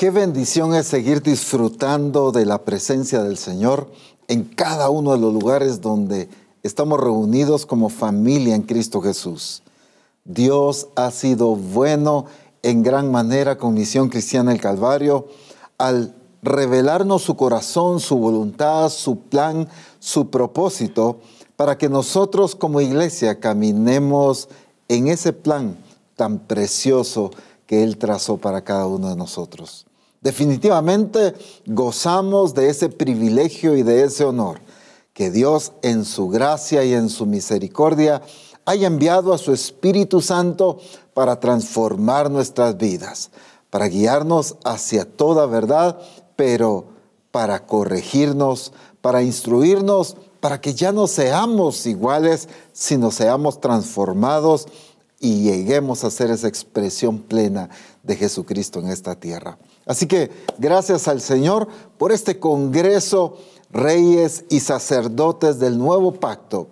Qué bendición es seguir disfrutando de la presencia del Señor en cada uno de los lugares donde estamos reunidos como familia en Cristo Jesús. Dios ha sido bueno en gran manera con Misión Cristiana el Calvario al revelarnos su corazón, su voluntad, su plan, su propósito, para que nosotros como iglesia caminemos en ese plan tan precioso que Él trazó para cada uno de nosotros. Definitivamente gozamos de ese privilegio y de ese honor que Dios en su gracia y en su misericordia haya enviado a su Espíritu Santo para transformar nuestras vidas, para guiarnos hacia toda verdad, pero para corregirnos, para instruirnos, para que ya no seamos iguales, sino seamos transformados y lleguemos a ser esa expresión plena de Jesucristo en esta tierra. Así que gracias al Señor por este Congreso Reyes y Sacerdotes del Nuevo Pacto,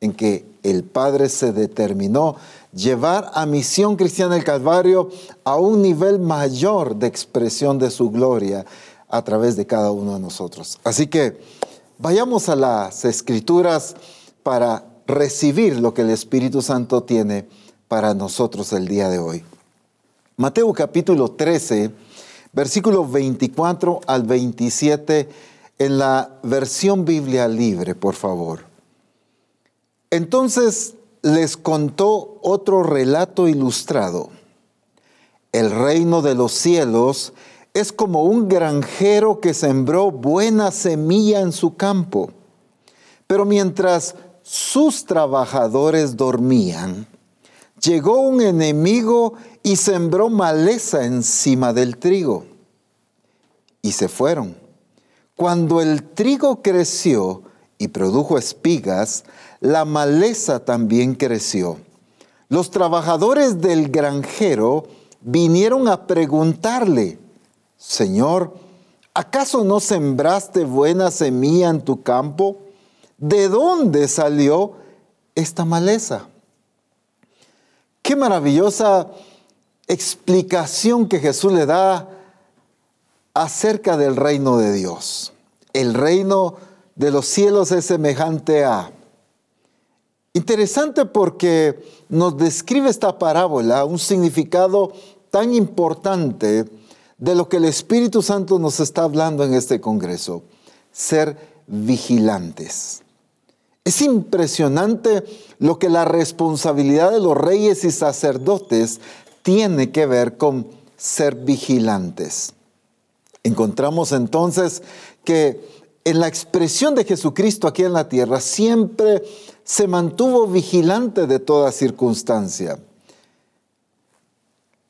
en que el Padre se determinó llevar a Misión Cristiana del Calvario a un nivel mayor de expresión de su gloria a través de cada uno de nosotros. Así que vayamos a las escrituras para recibir lo que el Espíritu Santo tiene para nosotros el día de hoy. Mateo capítulo 13 versículo 24 al 27 en la versión Biblia libre, por favor. Entonces les contó otro relato ilustrado. El reino de los cielos es como un granjero que sembró buena semilla en su campo. Pero mientras sus trabajadores dormían, llegó un enemigo y sembró maleza encima del trigo. Y se fueron. Cuando el trigo creció y produjo espigas, la maleza también creció. Los trabajadores del granjero vinieron a preguntarle, Señor, ¿acaso no sembraste buena semilla en tu campo? ¿De dónde salió esta maleza? Qué maravillosa explicación que Jesús le da acerca del reino de Dios. El reino de los cielos es semejante a... Interesante porque nos describe esta parábola un significado tan importante de lo que el Espíritu Santo nos está hablando en este Congreso, ser vigilantes. Es impresionante lo que la responsabilidad de los reyes y sacerdotes tiene que ver con ser vigilantes. Encontramos entonces que en la expresión de Jesucristo aquí en la tierra siempre se mantuvo vigilante de toda circunstancia.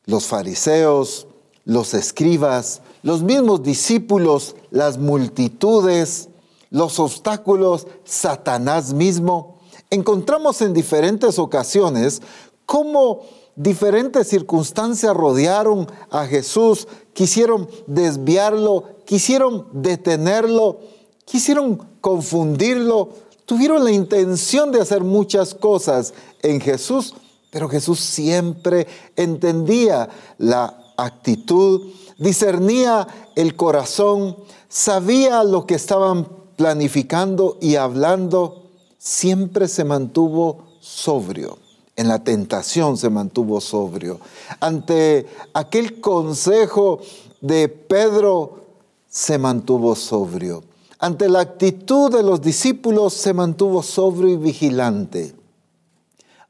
Los fariseos, los escribas, los mismos discípulos, las multitudes, los obstáculos, Satanás mismo, encontramos en diferentes ocasiones cómo diferentes circunstancias rodearon a Jesús, quisieron desviarlo, quisieron detenerlo, quisieron confundirlo, tuvieron la intención de hacer muchas cosas en Jesús, pero Jesús siempre entendía la actitud, discernía el corazón, sabía lo que estaban planificando y hablando, siempre se mantuvo sobrio en la tentación se mantuvo sobrio. Ante aquel consejo de Pedro se mantuvo sobrio. Ante la actitud de los discípulos se mantuvo sobrio y vigilante.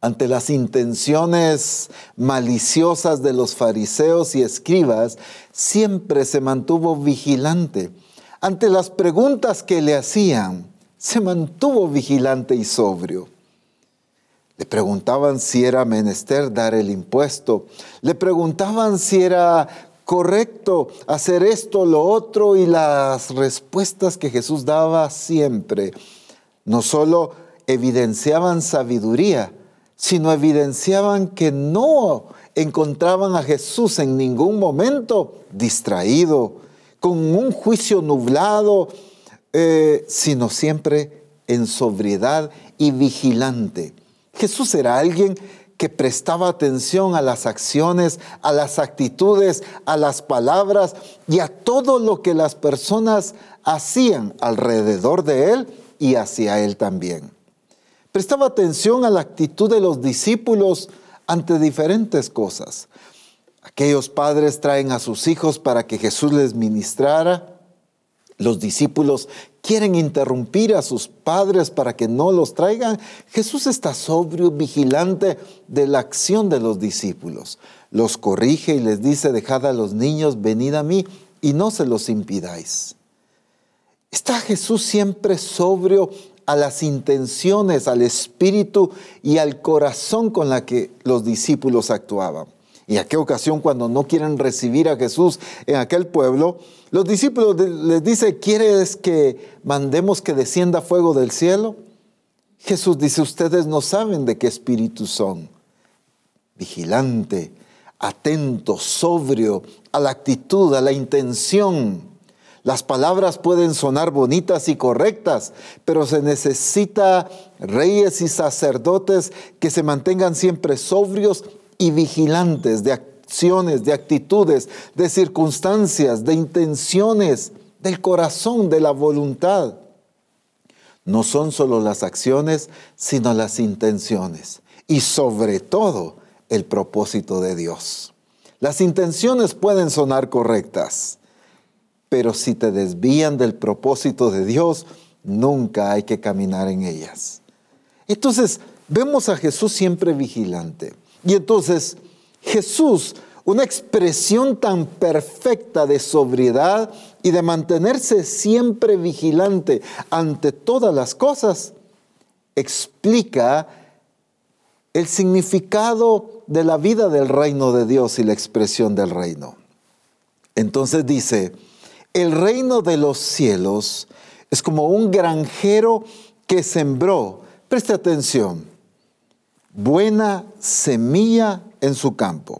Ante las intenciones maliciosas de los fariseos y escribas, siempre se mantuvo vigilante. Ante las preguntas que le hacían, se mantuvo vigilante y sobrio. Le preguntaban si era menester dar el impuesto. Le preguntaban si era correcto hacer esto, lo otro, y las respuestas que Jesús daba siempre no solo evidenciaban sabiduría, sino evidenciaban que no encontraban a Jesús en ningún momento distraído, con un juicio nublado, eh, sino siempre en sobriedad y vigilante. Jesús era alguien que prestaba atención a las acciones, a las actitudes, a las palabras y a todo lo que las personas hacían alrededor de él y hacia él también. Prestaba atención a la actitud de los discípulos ante diferentes cosas. Aquellos padres traen a sus hijos para que Jesús les ministrara. Los discípulos quieren interrumpir a sus padres para que no los traigan. Jesús está sobrio, vigilante de la acción de los discípulos. Los corrige y les dice, dejad a los niños, venid a mí y no se los impidáis. Está Jesús siempre sobrio a las intenciones, al espíritu y al corazón con la que los discípulos actuaban. Y a qué ocasión cuando no quieren recibir a Jesús en aquel pueblo, los discípulos les dice, ¿quieres que mandemos que descienda fuego del cielo? Jesús dice, ustedes no saben de qué espíritu son. Vigilante, atento, sobrio a la actitud, a la intención. Las palabras pueden sonar bonitas y correctas, pero se necesita reyes y sacerdotes que se mantengan siempre sobrios y vigilantes de acciones, de actitudes, de circunstancias, de intenciones, del corazón, de la voluntad. No son solo las acciones, sino las intenciones y sobre todo el propósito de Dios. Las intenciones pueden sonar correctas, pero si te desvían del propósito de Dios, nunca hay que caminar en ellas. Entonces, vemos a Jesús siempre vigilante. Y entonces Jesús, una expresión tan perfecta de sobriedad y de mantenerse siempre vigilante ante todas las cosas, explica el significado de la vida del reino de Dios y la expresión del reino. Entonces dice, el reino de los cielos es como un granjero que sembró, preste atención, buena semilla en su campo.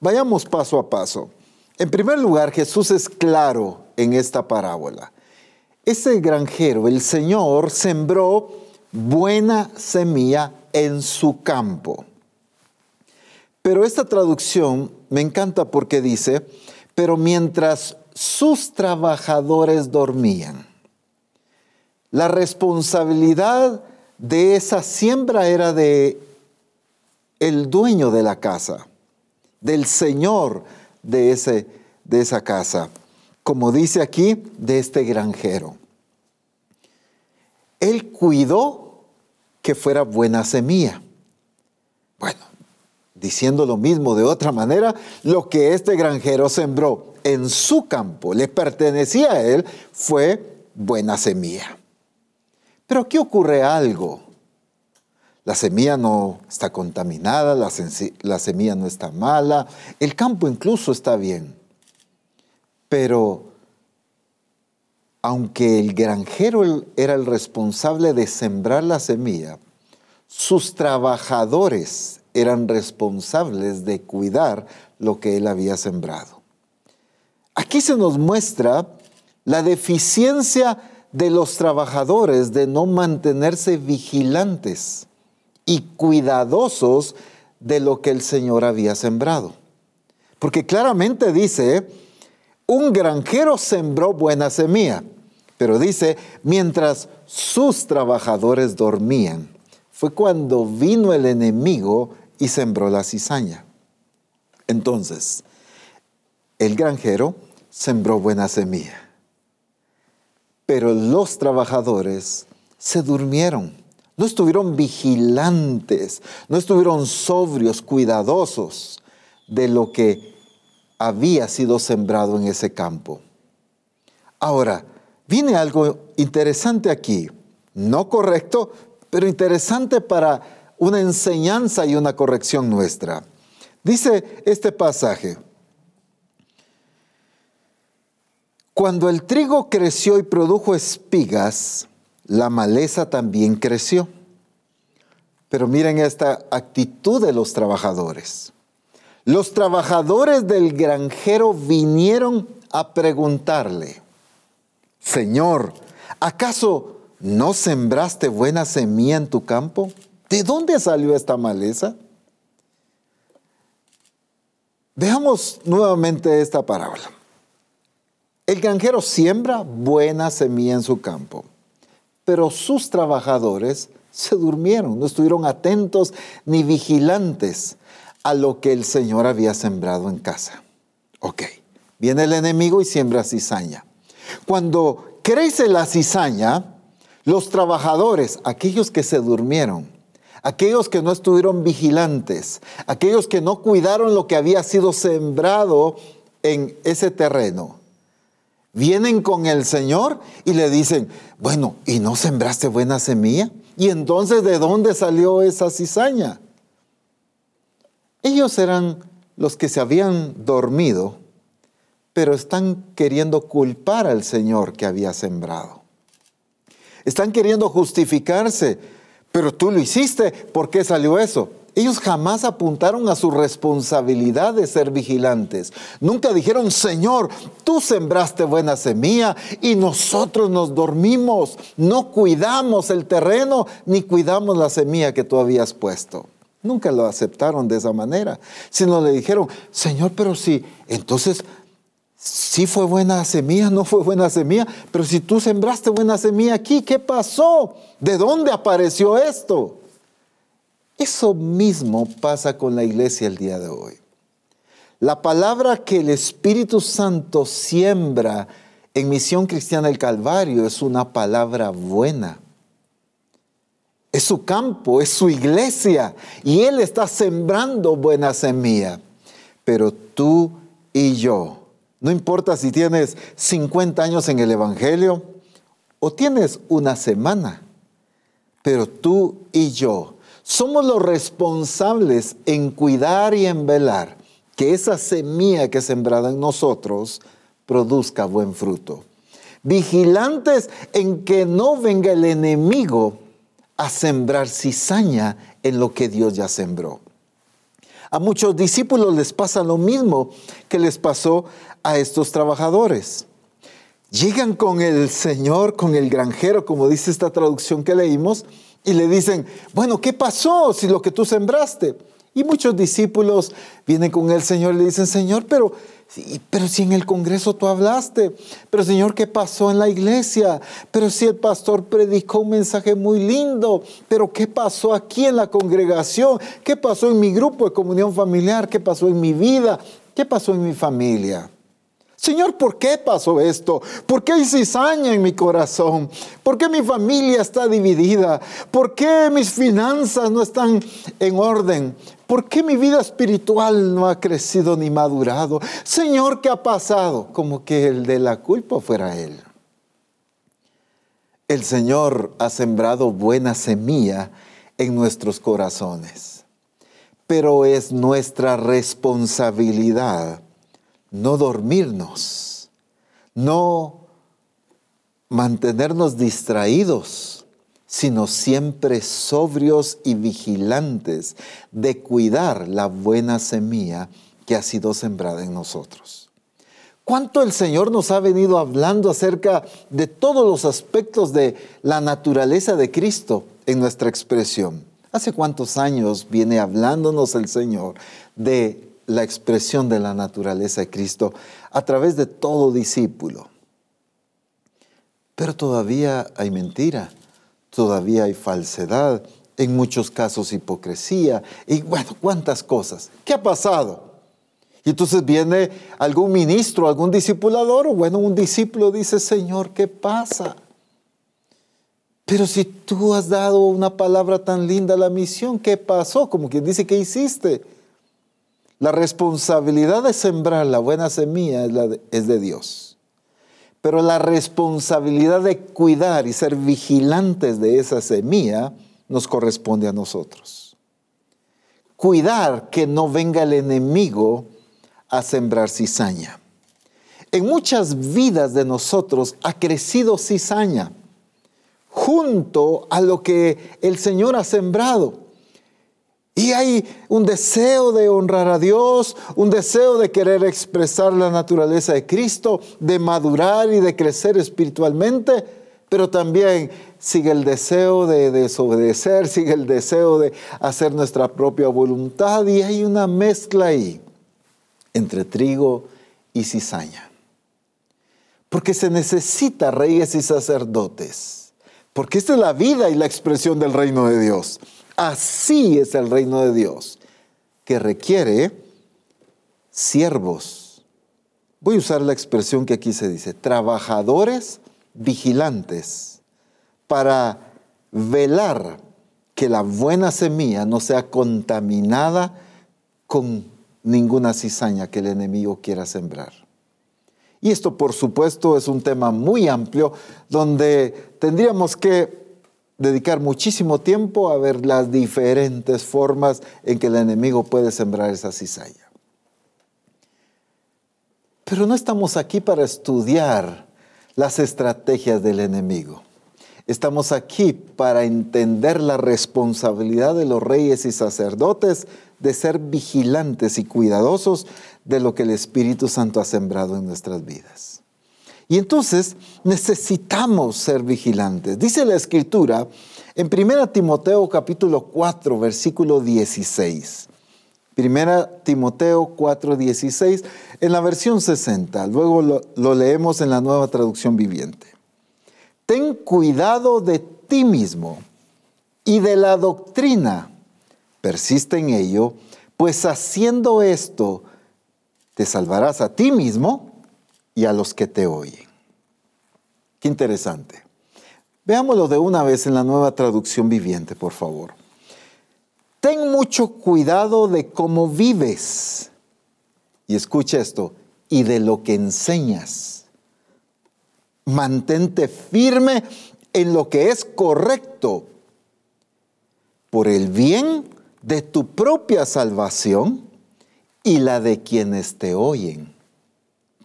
Vayamos paso a paso. En primer lugar, Jesús es claro en esta parábola. Ese granjero, el Señor, sembró buena semilla en su campo. Pero esta traducción me encanta porque dice, pero mientras sus trabajadores dormían, la responsabilidad de esa siembra era de el dueño de la casa, del señor de, ese, de esa casa, como dice aquí, de este granjero. Él cuidó que fuera buena semilla. Bueno, diciendo lo mismo de otra manera, lo que este granjero sembró en su campo, le pertenecía a él, fue buena semilla. Pero aquí ocurre algo. La semilla no está contaminada, la, semilla no está mala, el campo incluso está bien. Pero aunque el granjero era el responsable de sembrar la semilla, sus trabajadores eran responsables de cuidar lo que él había sembrado. Aquí se nos muestra la deficiencia de los trabajadores de no mantenerse vigilantes y cuidadosos de lo que el Señor había sembrado. Porque claramente dice, un granjero sembró buena semilla, pero dice, mientras sus trabajadores dormían, fue cuando vino el enemigo y sembró la cizaña. Entonces, el granjero sembró buena semilla, pero los trabajadores se durmieron no estuvieron vigilantes, no estuvieron sobrios, cuidadosos de lo que había sido sembrado en ese campo. Ahora, viene algo interesante aquí, no correcto, pero interesante para una enseñanza y una corrección nuestra. Dice este pasaje, cuando el trigo creció y produjo espigas, la maleza también creció. Pero miren esta actitud de los trabajadores. Los trabajadores del granjero vinieron a preguntarle, Señor, ¿acaso no sembraste buena semilla en tu campo? ¿De dónde salió esta maleza? Veamos nuevamente esta parábola. El granjero siembra buena semilla en su campo, pero sus trabajadores se durmieron, no estuvieron atentos ni vigilantes a lo que el Señor había sembrado en casa. Ok, viene el enemigo y siembra cizaña. Cuando crece la cizaña, los trabajadores, aquellos que se durmieron, aquellos que no estuvieron vigilantes, aquellos que no cuidaron lo que había sido sembrado en ese terreno, vienen con el Señor y le dicen, bueno, ¿y no sembraste buena semilla? ¿Y entonces de dónde salió esa cizaña? Ellos eran los que se habían dormido, pero están queriendo culpar al Señor que había sembrado. Están queriendo justificarse, pero tú lo hiciste, ¿por qué salió eso? Ellos jamás apuntaron a su responsabilidad de ser vigilantes. Nunca dijeron, Señor, tú sembraste buena semilla y nosotros nos dormimos. No cuidamos el terreno ni cuidamos la semilla que tú habías puesto. Nunca lo aceptaron de esa manera, sino le dijeron, Señor, pero si, entonces, si fue buena semilla, no fue buena semilla, pero si tú sembraste buena semilla aquí, ¿qué pasó? ¿De dónde apareció esto? Eso mismo pasa con la iglesia el día de hoy. La palabra que el Espíritu Santo siembra en Misión Cristiana del Calvario es una palabra buena. Es su campo, es su iglesia y Él está sembrando buena semilla. Pero tú y yo, no importa si tienes 50 años en el Evangelio o tienes una semana, pero tú y yo somos los responsables en cuidar y en velar que esa semilla que es sembrada en nosotros produzca buen fruto. Vigilantes en que no venga el enemigo a sembrar cizaña en lo que Dios ya sembró. A muchos discípulos les pasa lo mismo que les pasó a estos trabajadores. Llegan con el Señor, con el granjero, como dice esta traducción que leímos, y le dicen, bueno, ¿qué pasó si lo que tú sembraste? Y muchos discípulos vienen con el Señor y le dicen, Señor, pero, pero si en el Congreso tú hablaste, pero Señor, ¿qué pasó en la iglesia? Pero si el pastor predicó un mensaje muy lindo, pero ¿qué pasó aquí en la congregación? ¿Qué pasó en mi grupo de comunión familiar? ¿Qué pasó en mi vida? ¿Qué pasó en mi familia? Señor, ¿por qué pasó esto? ¿Por qué hay cizaña en mi corazón? ¿Por qué mi familia está dividida? ¿Por qué mis finanzas no están en orden? ¿Por qué mi vida espiritual no ha crecido ni madurado? Señor, ¿qué ha pasado? Como que el de la culpa fuera Él. El Señor ha sembrado buena semilla en nuestros corazones, pero es nuestra responsabilidad no dormirnos, no mantenernos distraídos, sino siempre sobrios y vigilantes de cuidar la buena semilla que ha sido sembrada en nosotros. ¿Cuánto el Señor nos ha venido hablando acerca de todos los aspectos de la naturaleza de Cristo en nuestra expresión? ¿Hace cuántos años viene hablándonos el Señor de la expresión de la naturaleza de Cristo a través de todo discípulo. Pero todavía hay mentira, todavía hay falsedad, en muchos casos hipocresía y bueno, cuántas cosas. ¿Qué ha pasado? Y entonces viene algún ministro, algún discipulador, o bueno, un discípulo dice, Señor, ¿qué pasa? Pero si tú has dado una palabra tan linda a la misión, ¿qué pasó? Como quien dice, ¿qué hiciste? La responsabilidad de sembrar la buena semilla es, de, Dios. Pero la responsabilidad de cuidar y ser vigilantes de esa semilla nos corresponde a nosotros. Cuidar que no venga el enemigo a sembrar cizaña. En muchas vidas de nosotros ha crecido cizaña junto a lo que el Señor ha sembrado. Y hay un deseo de honrar a Dios, un deseo de querer expresar la naturaleza de Cristo, de madurar y de crecer espiritualmente, pero también sigue el deseo de desobedecer, sigue el deseo de hacer nuestra propia voluntad y hay una mezcla ahí entre trigo y cizaña. Porque se necesita reyes y sacerdotes. Porque esta es la vida y la expresión del reino de Dios. Así es el reino de Dios, que requiere siervos. Voy a usar la expresión que aquí se dice, trabajadores vigilantes, para velar que la buena semilla no sea contaminada con ninguna cizaña que el enemigo quiera sembrar. Y esto, por supuesto, es un tema muy amplio donde tendríamos que dedicar muchísimo tiempo a ver las diferentes formas en que el enemigo puede sembrar esa cizaña. Pero no estamos aquí para estudiar las estrategias del enemigo. Estamos aquí para entender la responsabilidad de los reyes y sacerdotes de ser vigilantes y cuidadosos de lo que el Espíritu Santo ha sembrado en nuestras vidas. Y entonces necesitamos ser vigilantes. Dice la Escritura en 1 Timoteo capítulo 4, versículo 16. 1 Timoteo 4, 16, en la versión 60. Luego lo, lo leemos en la nueva traducción viviente ten cuidado de ti mismo y de la doctrina. Persiste en ello, pues haciendo esto te salvarás a ti mismo y a los que te oyen. Qué interesante. Veámoslo de una vez en la nueva traducción viviente, por favor. Ten mucho cuidado de cómo vives. Y escucha esto, y de lo que enseñas mantente firme en lo que es correcto por el bien de tu propia salvación y la de quienes te oyen.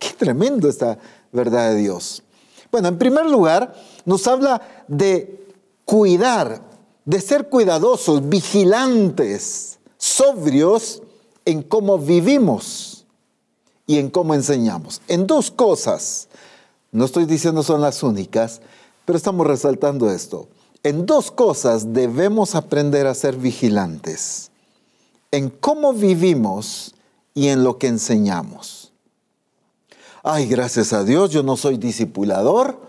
Qué tremendo esta verdad de Dios. Bueno, en primer lugar, nos habla de cuidar, de ser cuidadosos, vigilantes, sobrios en cómo vivimos y en cómo enseñamos. En dos cosas. No estoy diciendo son las únicas, pero estamos resaltando esto. En dos cosas debemos aprender a ser vigilantes. En cómo vivimos y en lo que enseñamos. Ay, gracias a Dios, yo no soy discipulador,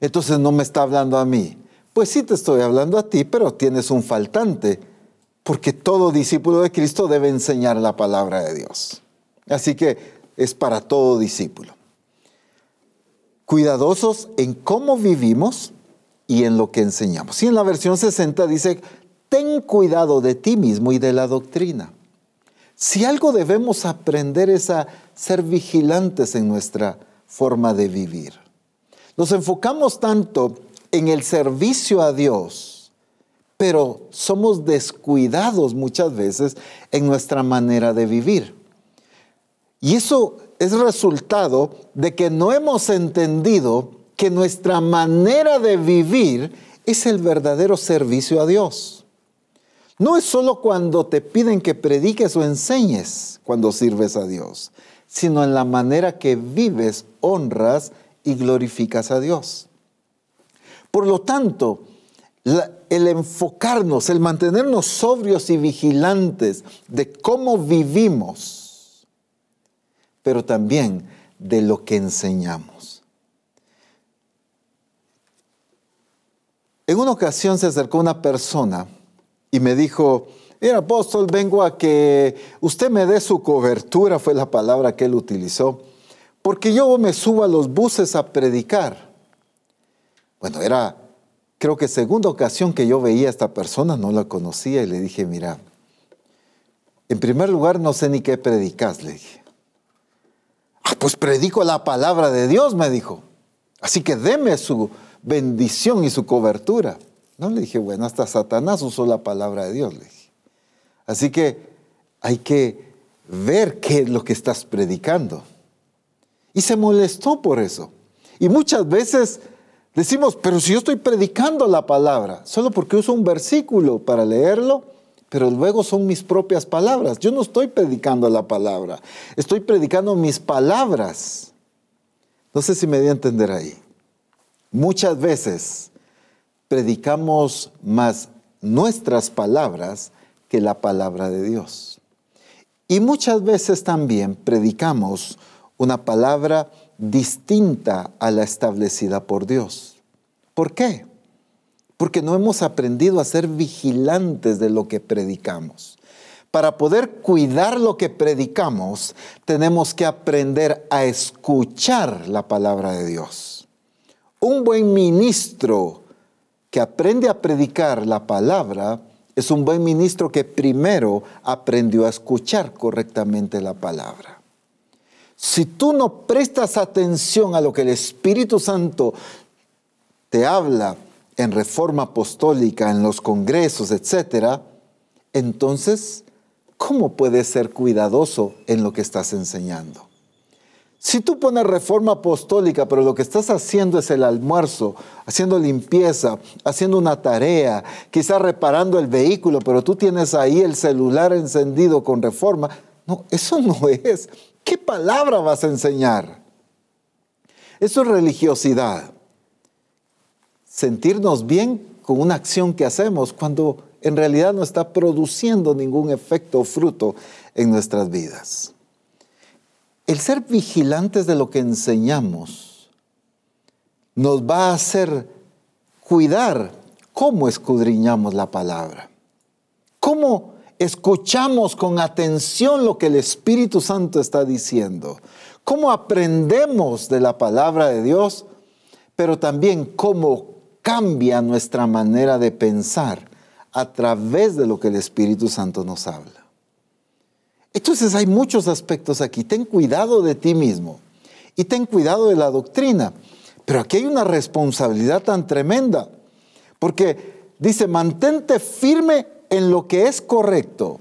entonces no me está hablando a mí. Pues sí te estoy hablando a ti, pero tienes un faltante, porque todo discípulo de Cristo debe enseñar la palabra de Dios. Así que es para todo discípulo cuidadosos en cómo vivimos y en lo que enseñamos. Y en la versión 60 dice, ten cuidado de ti mismo y de la doctrina. Si algo debemos aprender es a ser vigilantes en nuestra forma de vivir. Nos enfocamos tanto en el servicio a Dios, pero somos descuidados muchas veces en nuestra manera de vivir. Y eso es resultado de que no hemos entendido que nuestra manera de vivir es el verdadero servicio a Dios. No es solo cuando te piden que prediques o enseñes cuando sirves a Dios, sino en la manera que vives, honras y glorificas a Dios. Por lo tanto, el enfocarnos, el mantenernos sobrios y vigilantes de cómo vivimos, pero también de lo que enseñamos. En una ocasión se acercó una persona y me dijo, mira apóstol, vengo a que usted me dé su cobertura, fue la palabra que él utilizó, porque yo me subo a los buses a predicar. Bueno, era, creo que segunda ocasión que yo veía a esta persona, no la conocía y le dije, mira, en primer lugar no sé ni qué predicas, le dije. Ah, pues predico la palabra de Dios, me dijo. Así que deme su bendición y su cobertura. No le dije, bueno, hasta Satanás usó la palabra de Dios, le dije. Así que hay que ver qué es lo que estás predicando. Y se molestó por eso. Y muchas veces decimos, pero si yo estoy predicando la palabra, solo porque uso un versículo para leerlo, pero luego son mis propias palabras. Yo no estoy predicando la palabra, estoy predicando mis palabras. No sé si me di a entender ahí. Muchas veces predicamos más nuestras palabras que la palabra de Dios. Y muchas veces también predicamos una palabra distinta a la establecida por Dios. ¿Por qué? Porque no hemos aprendido a ser vigilantes de lo que predicamos. Para poder cuidar lo que predicamos, tenemos que aprender a escuchar la palabra de Dios. Un buen ministro que aprende a predicar la palabra es un buen ministro que primero aprendió a escuchar correctamente la palabra. Si tú no prestas atención a lo que el Espíritu Santo te habla en reforma apostólica, en los congresos, etc., entonces ¿cómo puedes ser cuidadoso en lo que estás enseñando? Si tú pones reforma apostólica, pero lo que estás haciendo es el almuerzo, haciendo limpieza, haciendo una tarea, quizás reparando el vehículo, pero tú tienes ahí el celular encendido con reforma, no, eso no es. ¿Qué palabra vas a enseñar? Eso es religiosidad. Sentirnos bien con una acción que hacemos cuando en realidad no está produciendo ningún efecto o fruto en nuestras vidas. El ser vigilantes de lo que enseñamos nos va a hacer cuidar cómo escudriñamos la palabra, cómo escuchamos con atención lo que el Espíritu Santo está diciendo, cómo aprendemos de la palabra de Dios, pero también cómo cambia nuestra manera de pensar a través de lo que el Espíritu Santo nos habla. Entonces hay muchos aspectos aquí. Ten cuidado de ti mismo y ten cuidado de la doctrina. Pero aquí hay una responsabilidad tan tremenda, porque dice, mantente firme en lo que es correcto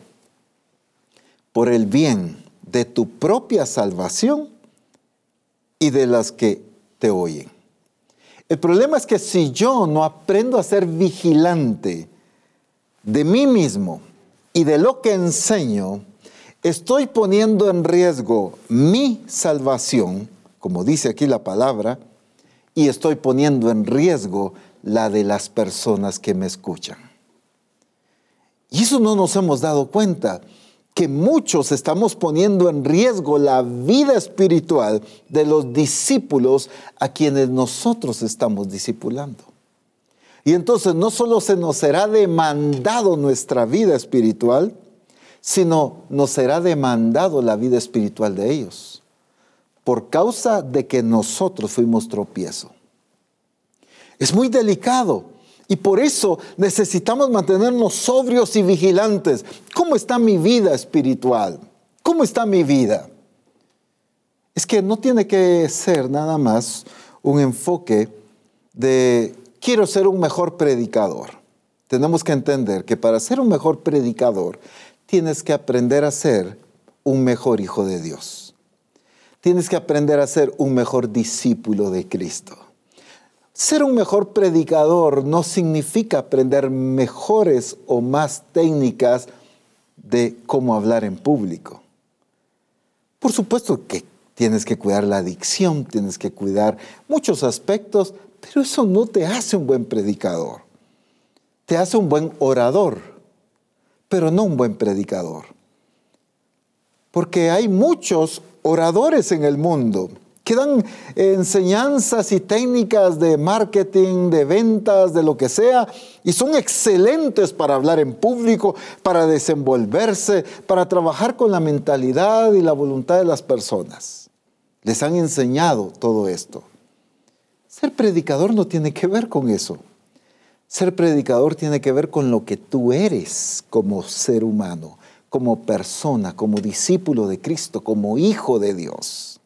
por el bien de tu propia salvación y de las que te oyen. El problema es que si yo no aprendo a ser vigilante, de mí mismo y de lo que enseño, estoy poniendo en riesgo mi salvación, como dice aquí la palabra, y estoy poniendo en riesgo la de las personas que me escuchan. Y eso no nos hemos dado cuenta, que muchos estamos poniendo en riesgo la vida espiritual de los discípulos a quienes nosotros estamos discipulando. Y entonces no solo se nos será demandado nuestra vida espiritual, sino nos será demandado la vida espiritual de ellos, por causa de que nosotros fuimos tropiezo. Es muy delicado y por eso necesitamos mantenernos sobrios y vigilantes. ¿Cómo está mi vida espiritual? ¿Cómo está mi vida? Es que no tiene que ser nada más un enfoque de quiero ser un mejor predicador. Tenemos que entender que para ser un mejor predicador tienes que aprender a ser un mejor hijo de Dios. Tienes que aprender a ser un mejor discípulo de Cristo. Ser un mejor predicador no significa aprender mejores o más técnicas de cómo hablar en público. Por supuesto que tienes que cuidar la adicción, tienes que cuidar muchos aspectos, pero eso no te hace un buen predicador. Te hace un buen orador, pero no un buen predicador. Porque hay muchos oradores en el mundo que dan enseñanzas y técnicas de marketing, de ventas, de lo que sea, y son excelentes para hablar en público, para desenvolverse, para trabajar con la mentalidad y la voluntad de las personas. Les han enseñado todo esto. Ser predicador no tiene que ver con eso. Ser predicador tiene que ver con lo que tú eres como ser humano, como persona, como discípulo de Cristo, como hijo de Dios.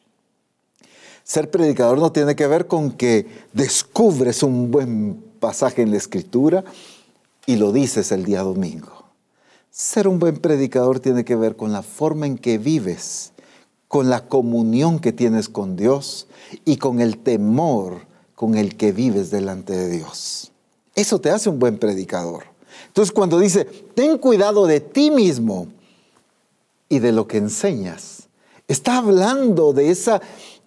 Ser predicador no tiene que ver con que descubres un buen pasaje en la escritura y lo dices el día domingo. Ser un buen predicador tiene que ver con la forma en que vives, con la comunión que tienes con Dios y con el temor con el que vives delante de Dios. Eso te hace un buen predicador. Entonces cuando dice, ten cuidado de ti mismo y de lo que enseñas, está hablando de esa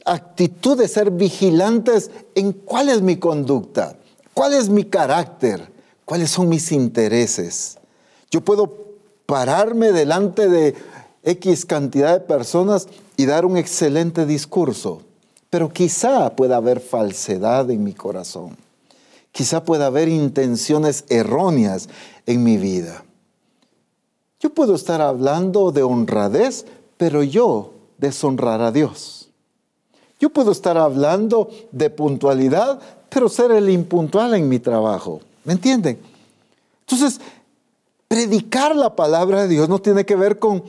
actitud de ser vigilantes en cuál es mi conducta, cuál es mi carácter, cuáles son mis intereses. Yo puedo pararme delante de X cantidad de personas y dar un excelente discurso, pero quizá pueda haber falsedad en mi corazón. Quizá pueda haber intenciones erróneas en mi vida. Yo puedo estar hablando de honradez, pero yo deshonrar a Dios. Yo puedo estar hablando de puntualidad, pero ser el impuntual en mi trabajo. ¿Me entienden? Entonces, predicar la palabra de Dios no tiene que ver con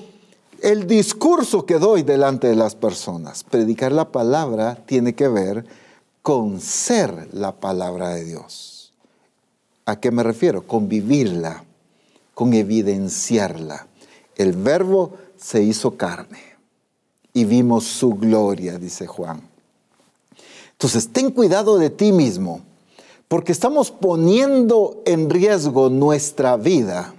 el discurso que doy delante de las personas. Predicar la palabra tiene que ver con ser la palabra de Dios. ¿A qué me refiero? Con vivirla, con evidenciarla. El verbo se hizo carne y vimos su gloria, dice Juan. Entonces, ten cuidado de ti mismo, porque estamos poniendo en riesgo nuestra vida.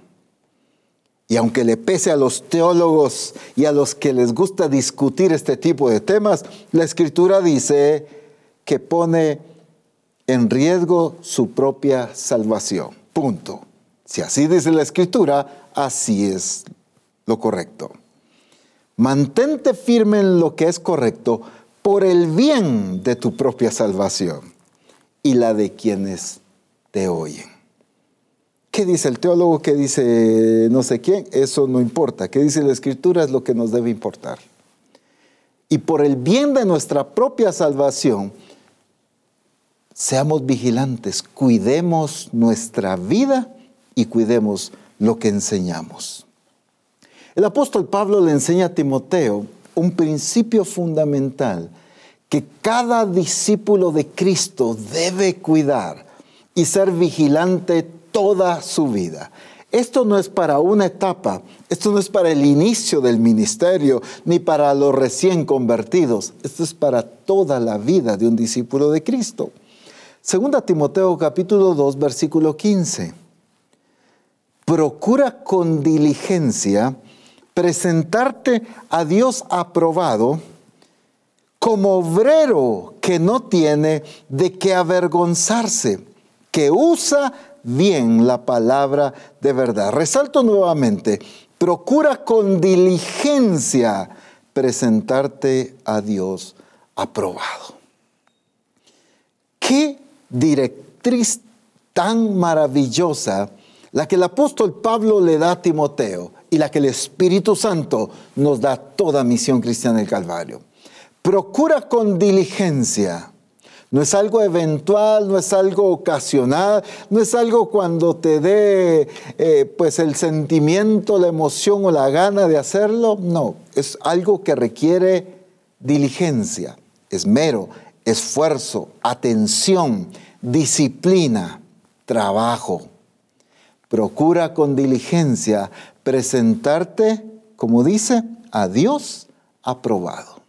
Y aunque le pese a los teólogos y a los que les gusta discutir este tipo de temas, la escritura dice, que pone en riesgo su propia salvación. Punto. Si así dice la escritura, así es lo correcto. Mantente firme en lo que es correcto por el bien de tu propia salvación y la de quienes te oyen. ¿Qué dice el teólogo? ¿Qué dice no sé quién? Eso no importa. ¿Qué dice la escritura? Es lo que nos debe importar. Y por el bien de nuestra propia salvación, seamos vigilantes, cuidemos nuestra vida y cuidemos lo que enseñamos. El apóstol Pablo le enseña a Timoteo un principio fundamental que cada discípulo de Cristo debe cuidar y ser vigilante toda su vida. Esto no es para una etapa, esto no es para el inicio del ministerio, ni para los recién convertidos, esto es para toda la vida de un discípulo de Cristo. Segunda Timoteo capítulo 2 versículo 15. Procura con diligencia presentarte a Dios aprobado como obrero que no tiene de qué avergonzarse, que usa bien la palabra de verdad. Resalto nuevamente, procura con diligencia presentarte a Dios aprobado. ¿Qué directriz tan maravillosa la que el apóstol Pablo le da a Timoteo y la que el Espíritu Santo nos da toda misión cristiana del Calvario. Procura con diligencia. No es algo eventual, no es algo ocasional, no es algo cuando te dé eh, pues el sentimiento, la emoción o la gana de hacerlo. No, es algo que requiere diligencia, esmero, esfuerzo, atención, disciplina, trabajo. Procura con diligencia presentarte, como dice, a Dios aprobado.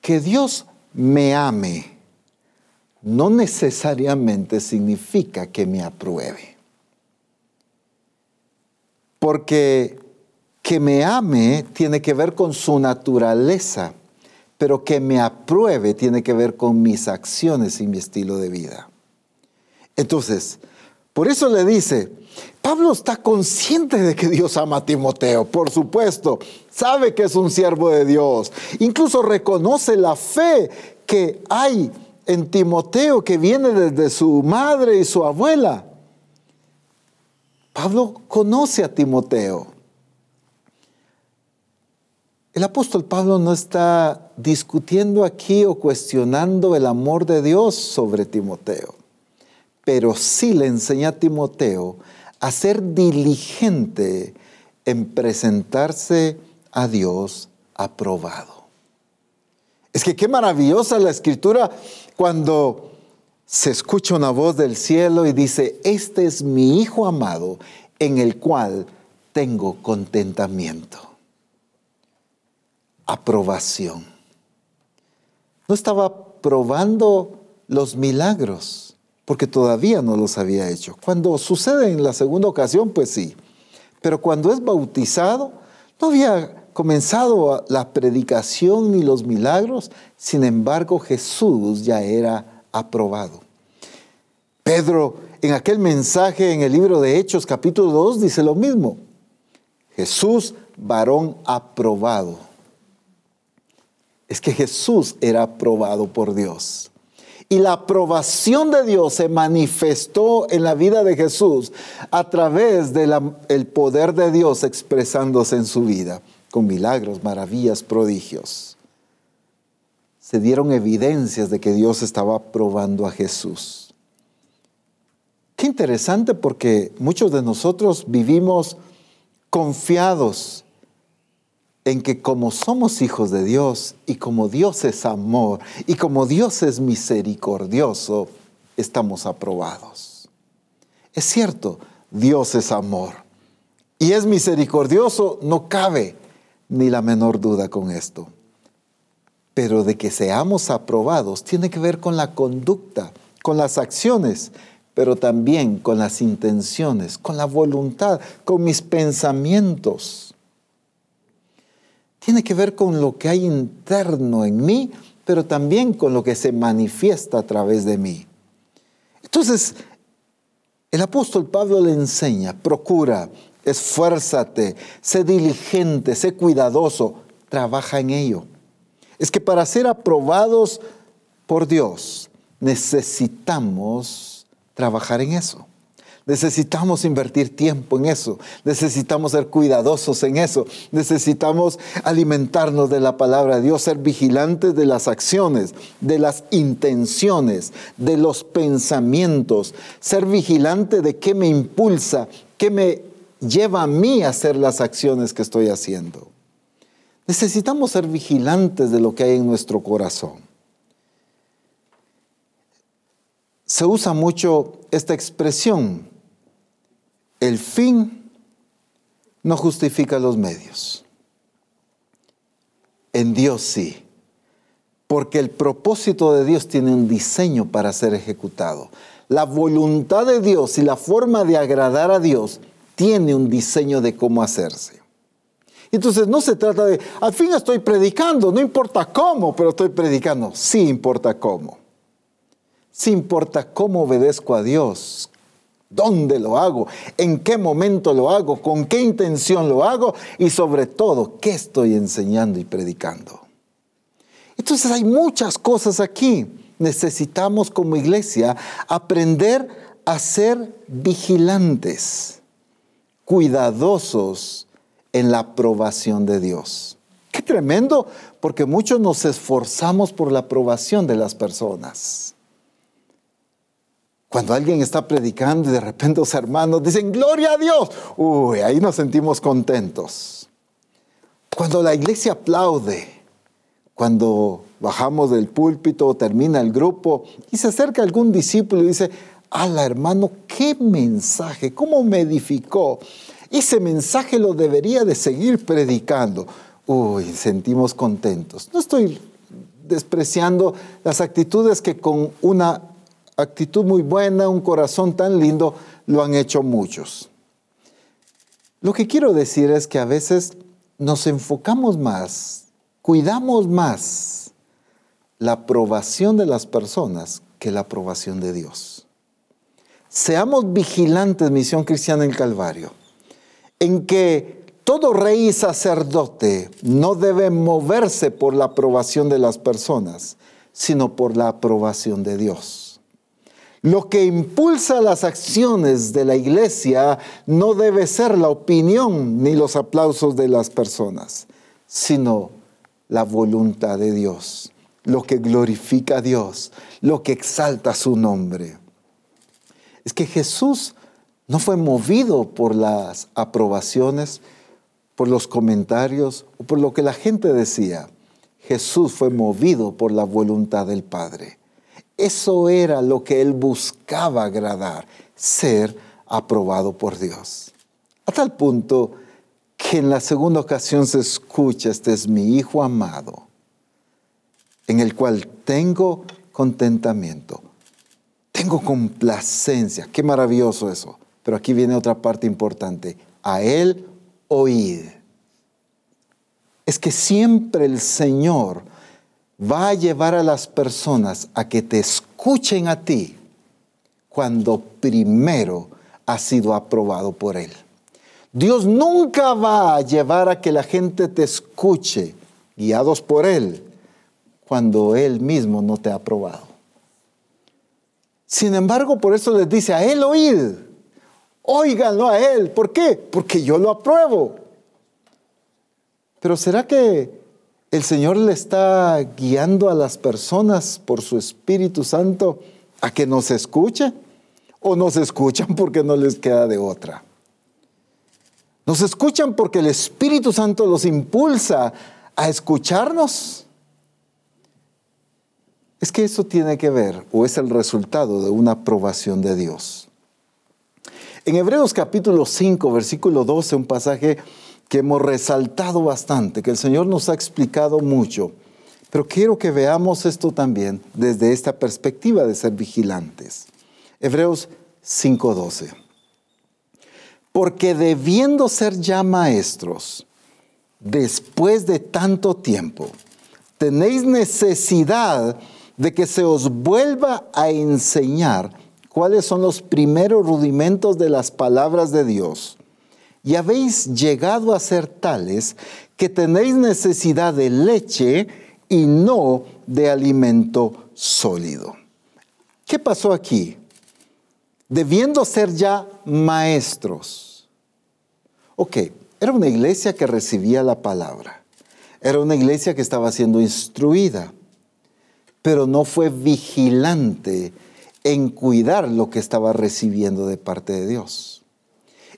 Que Dios me ame no necesariamente significa que me apruebe. Porque que me ame tiene que ver con su naturaleza pero que me apruebe tiene que ver con mis acciones y mi estilo de vida. Entonces, por eso le dice, Pablo está consciente de que Dios ama a Timoteo, por supuesto, sabe que es un siervo de Dios, incluso reconoce la fe que hay en Timoteo que viene desde su madre y su abuela. Pablo conoce a Timoteo. El apóstol Pablo no está discutiendo aquí o cuestionando el amor de Dios sobre Timoteo, pero sí le enseña a Timoteo a ser diligente en presentarse a Dios aprobado. Es que qué maravillosa la escritura cuando se escucha una voz del cielo y dice, este es mi Hijo amado en el cual tengo contentamiento aprobación. No estaba probando los milagros, porque todavía no los había hecho. Cuando sucede en la segunda ocasión, pues sí. Pero cuando es bautizado, no había comenzado la predicación ni los milagros, sin embargo Jesús ya era aprobado. Pedro en aquel mensaje en el libro de Hechos capítulo 2 dice lo mismo. Jesús, varón aprobado. Es que Jesús era aprobado por Dios. Y la aprobación de Dios se manifestó en la vida de Jesús a través del poder de Dios expresándose en su vida, con milagros, maravillas, prodigios. Se dieron evidencias de que Dios estaba aprobando a Jesús. Qué interesante porque muchos de nosotros vivimos confiados en que como somos hijos de Dios y como Dios es amor y como Dios es misericordioso, estamos aprobados. Es cierto, Dios es amor y es misericordioso, no cabe ni la menor duda con esto. Pero de que seamos aprobados tiene que ver con la conducta, con las acciones, pero también con las intenciones, con la voluntad, con mis pensamientos tiene que ver con lo que hay interno en mí, pero también con lo que se manifiesta a través de mí. Entonces, el apóstol Pablo le enseña, procura, esfuérzate, sé diligente, sé cuidadoso, trabaja en ello. Es que para ser aprobados por Dios necesitamos trabajar en eso. Necesitamos invertir tiempo en eso. Necesitamos ser cuidadosos en eso. Necesitamos alimentarnos de la palabra de Dios, ser vigilantes de las acciones, de las intenciones, de los pensamientos. Ser vigilante de qué me impulsa, qué me lleva a mí a hacer las acciones que estoy haciendo. Necesitamos ser vigilantes de lo que hay en nuestro corazón. Se usa mucho esta expresión el fin no justifica los medios. En Dios sí, porque el propósito de Dios tiene un diseño para ser ejecutado. La voluntad de Dios y la forma de agradar a Dios tiene un diseño de cómo hacerse. Entonces no se trata de, al fin estoy predicando, no importa cómo, pero estoy predicando. Sí importa cómo. Sí importa cómo obedezco a Dios, ¿Dónde lo hago? ¿En qué momento lo hago? ¿Con qué intención lo hago? Y sobre todo, ¿qué estoy enseñando y predicando? Entonces hay muchas cosas aquí. Necesitamos como iglesia aprender a ser vigilantes, cuidadosos en la aprobación de Dios. Qué tremendo, porque muchos nos esforzamos por la aprobación de las personas. Cuando alguien está predicando y de repente los hermanos dicen, gloria a Dios, uy, ahí nos sentimos contentos. Cuando la iglesia aplaude, cuando bajamos del púlpito, termina el grupo y se acerca algún discípulo y dice, ala hermano, qué mensaje, cómo me edificó. Ese mensaje lo debería de seguir predicando. Uy, sentimos contentos. No estoy despreciando las actitudes que con una actitud muy buena, un corazón tan lindo, lo han hecho muchos. Lo que quiero decir es que a veces nos enfocamos más, cuidamos más la aprobación de las personas que la aprobación de Dios. Seamos vigilantes, Misión Cristiana en Calvario, en que todo rey y sacerdote no debe moverse por la aprobación de las personas, sino por la aprobación de Dios. Lo que impulsa las acciones de la iglesia no debe ser la opinión ni los aplausos de las personas, sino la voluntad de Dios, lo que glorifica a Dios, lo que exalta su nombre. Es que Jesús no fue movido por las aprobaciones, por los comentarios o por lo que la gente decía. Jesús fue movido por la voluntad del Padre. Eso era lo que él buscaba agradar, ser aprobado por Dios. A tal punto que en la segunda ocasión se escucha, este es mi Hijo amado, en el cual tengo contentamiento, tengo complacencia. Qué maravilloso eso. Pero aquí viene otra parte importante. A Él oíd. Es que siempre el Señor va a llevar a las personas a que te escuchen a ti cuando primero has sido aprobado por Él. Dios nunca va a llevar a que la gente te escuche, guiados por Él, cuando Él mismo no te ha aprobado. Sin embargo, por eso les dice a Él oíd, óiganlo a Él. ¿Por qué? Porque yo lo apruebo. Pero ¿será que el Señor le está guiando a las personas por su Espíritu Santo a que nos escuche? ¿O nos escuchan porque no les queda de otra? Nos escuchan porque el Espíritu Santo los impulsa a escucharnos. Es que eso tiene que ver o es el resultado de una aprobación de Dios. En Hebreos capítulo 5, versículo 12, un pasaje que hemos resaltado bastante, que el Señor nos ha explicado mucho, pero quiero que veamos esto también desde esta perspectiva de ser vigilantes. Hebreos 5:12 porque debiendo ser ya maestros, después de tanto tiempo, tenéis necesidad de que se os vuelva a enseñar cuáles son los primeros rudimentos de las palabras de Dios. Y habéis llegado a ser tales que tenéis necesidad de leche y no de alimento sólido. ¿Qué pasó aquí? Debiendo ser ya maestros Ok, era una iglesia que recibía la palabra, era una iglesia que estaba siendo instruida, pero no fue vigilante en cuidar lo que estaba recibiendo de parte de Dios.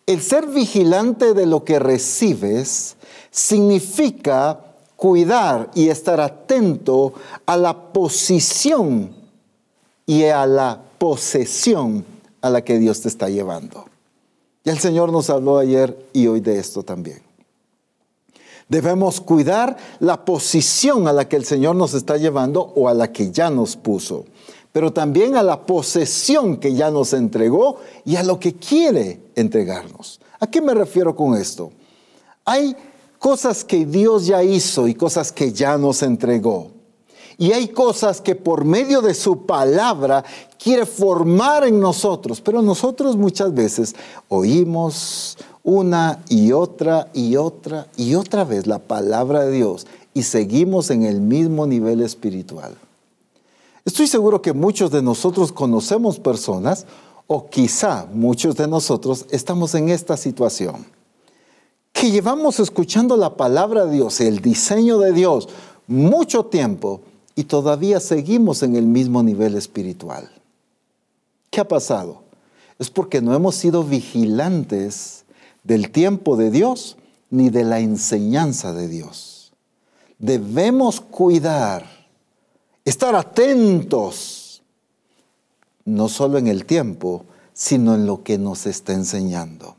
El ser vigilante de lo que recibes significa cuidar y estar atento a la posición y a la posesión a la que Dios te está llevando el Señor nos habló ayer y hoy de esto también. Debemos cuidar la posición a la que el Señor nos está llevando o a la que ya nos puso, pero también a la posesión que ya nos entregó y a lo que quiere entregarnos. ¿A qué me refiero con esto? Hay cosas que Dios ya hizo y cosas que ya nos entregó. Y hay cosas que por medio de su palabra quiere formar en nosotros, pero nosotros muchas veces oímos una y otra y otra y otra vez la palabra de Dios y seguimos en el mismo nivel espiritual. Estoy seguro que muchos de nosotros conocemos personas o quizá muchos de nosotros estamos en esta situación, que llevamos escuchando la palabra de Dios, el diseño de Dios, mucho tiempo y todavía seguimos en el mismo nivel espiritual. ¿Qué ha pasado? Es porque no hemos sido vigilantes del tiempo de Dios ni de la enseñanza de Dios. Debemos cuidar, estar atentos, no solo en el tiempo, sino en lo que nos está enseñando.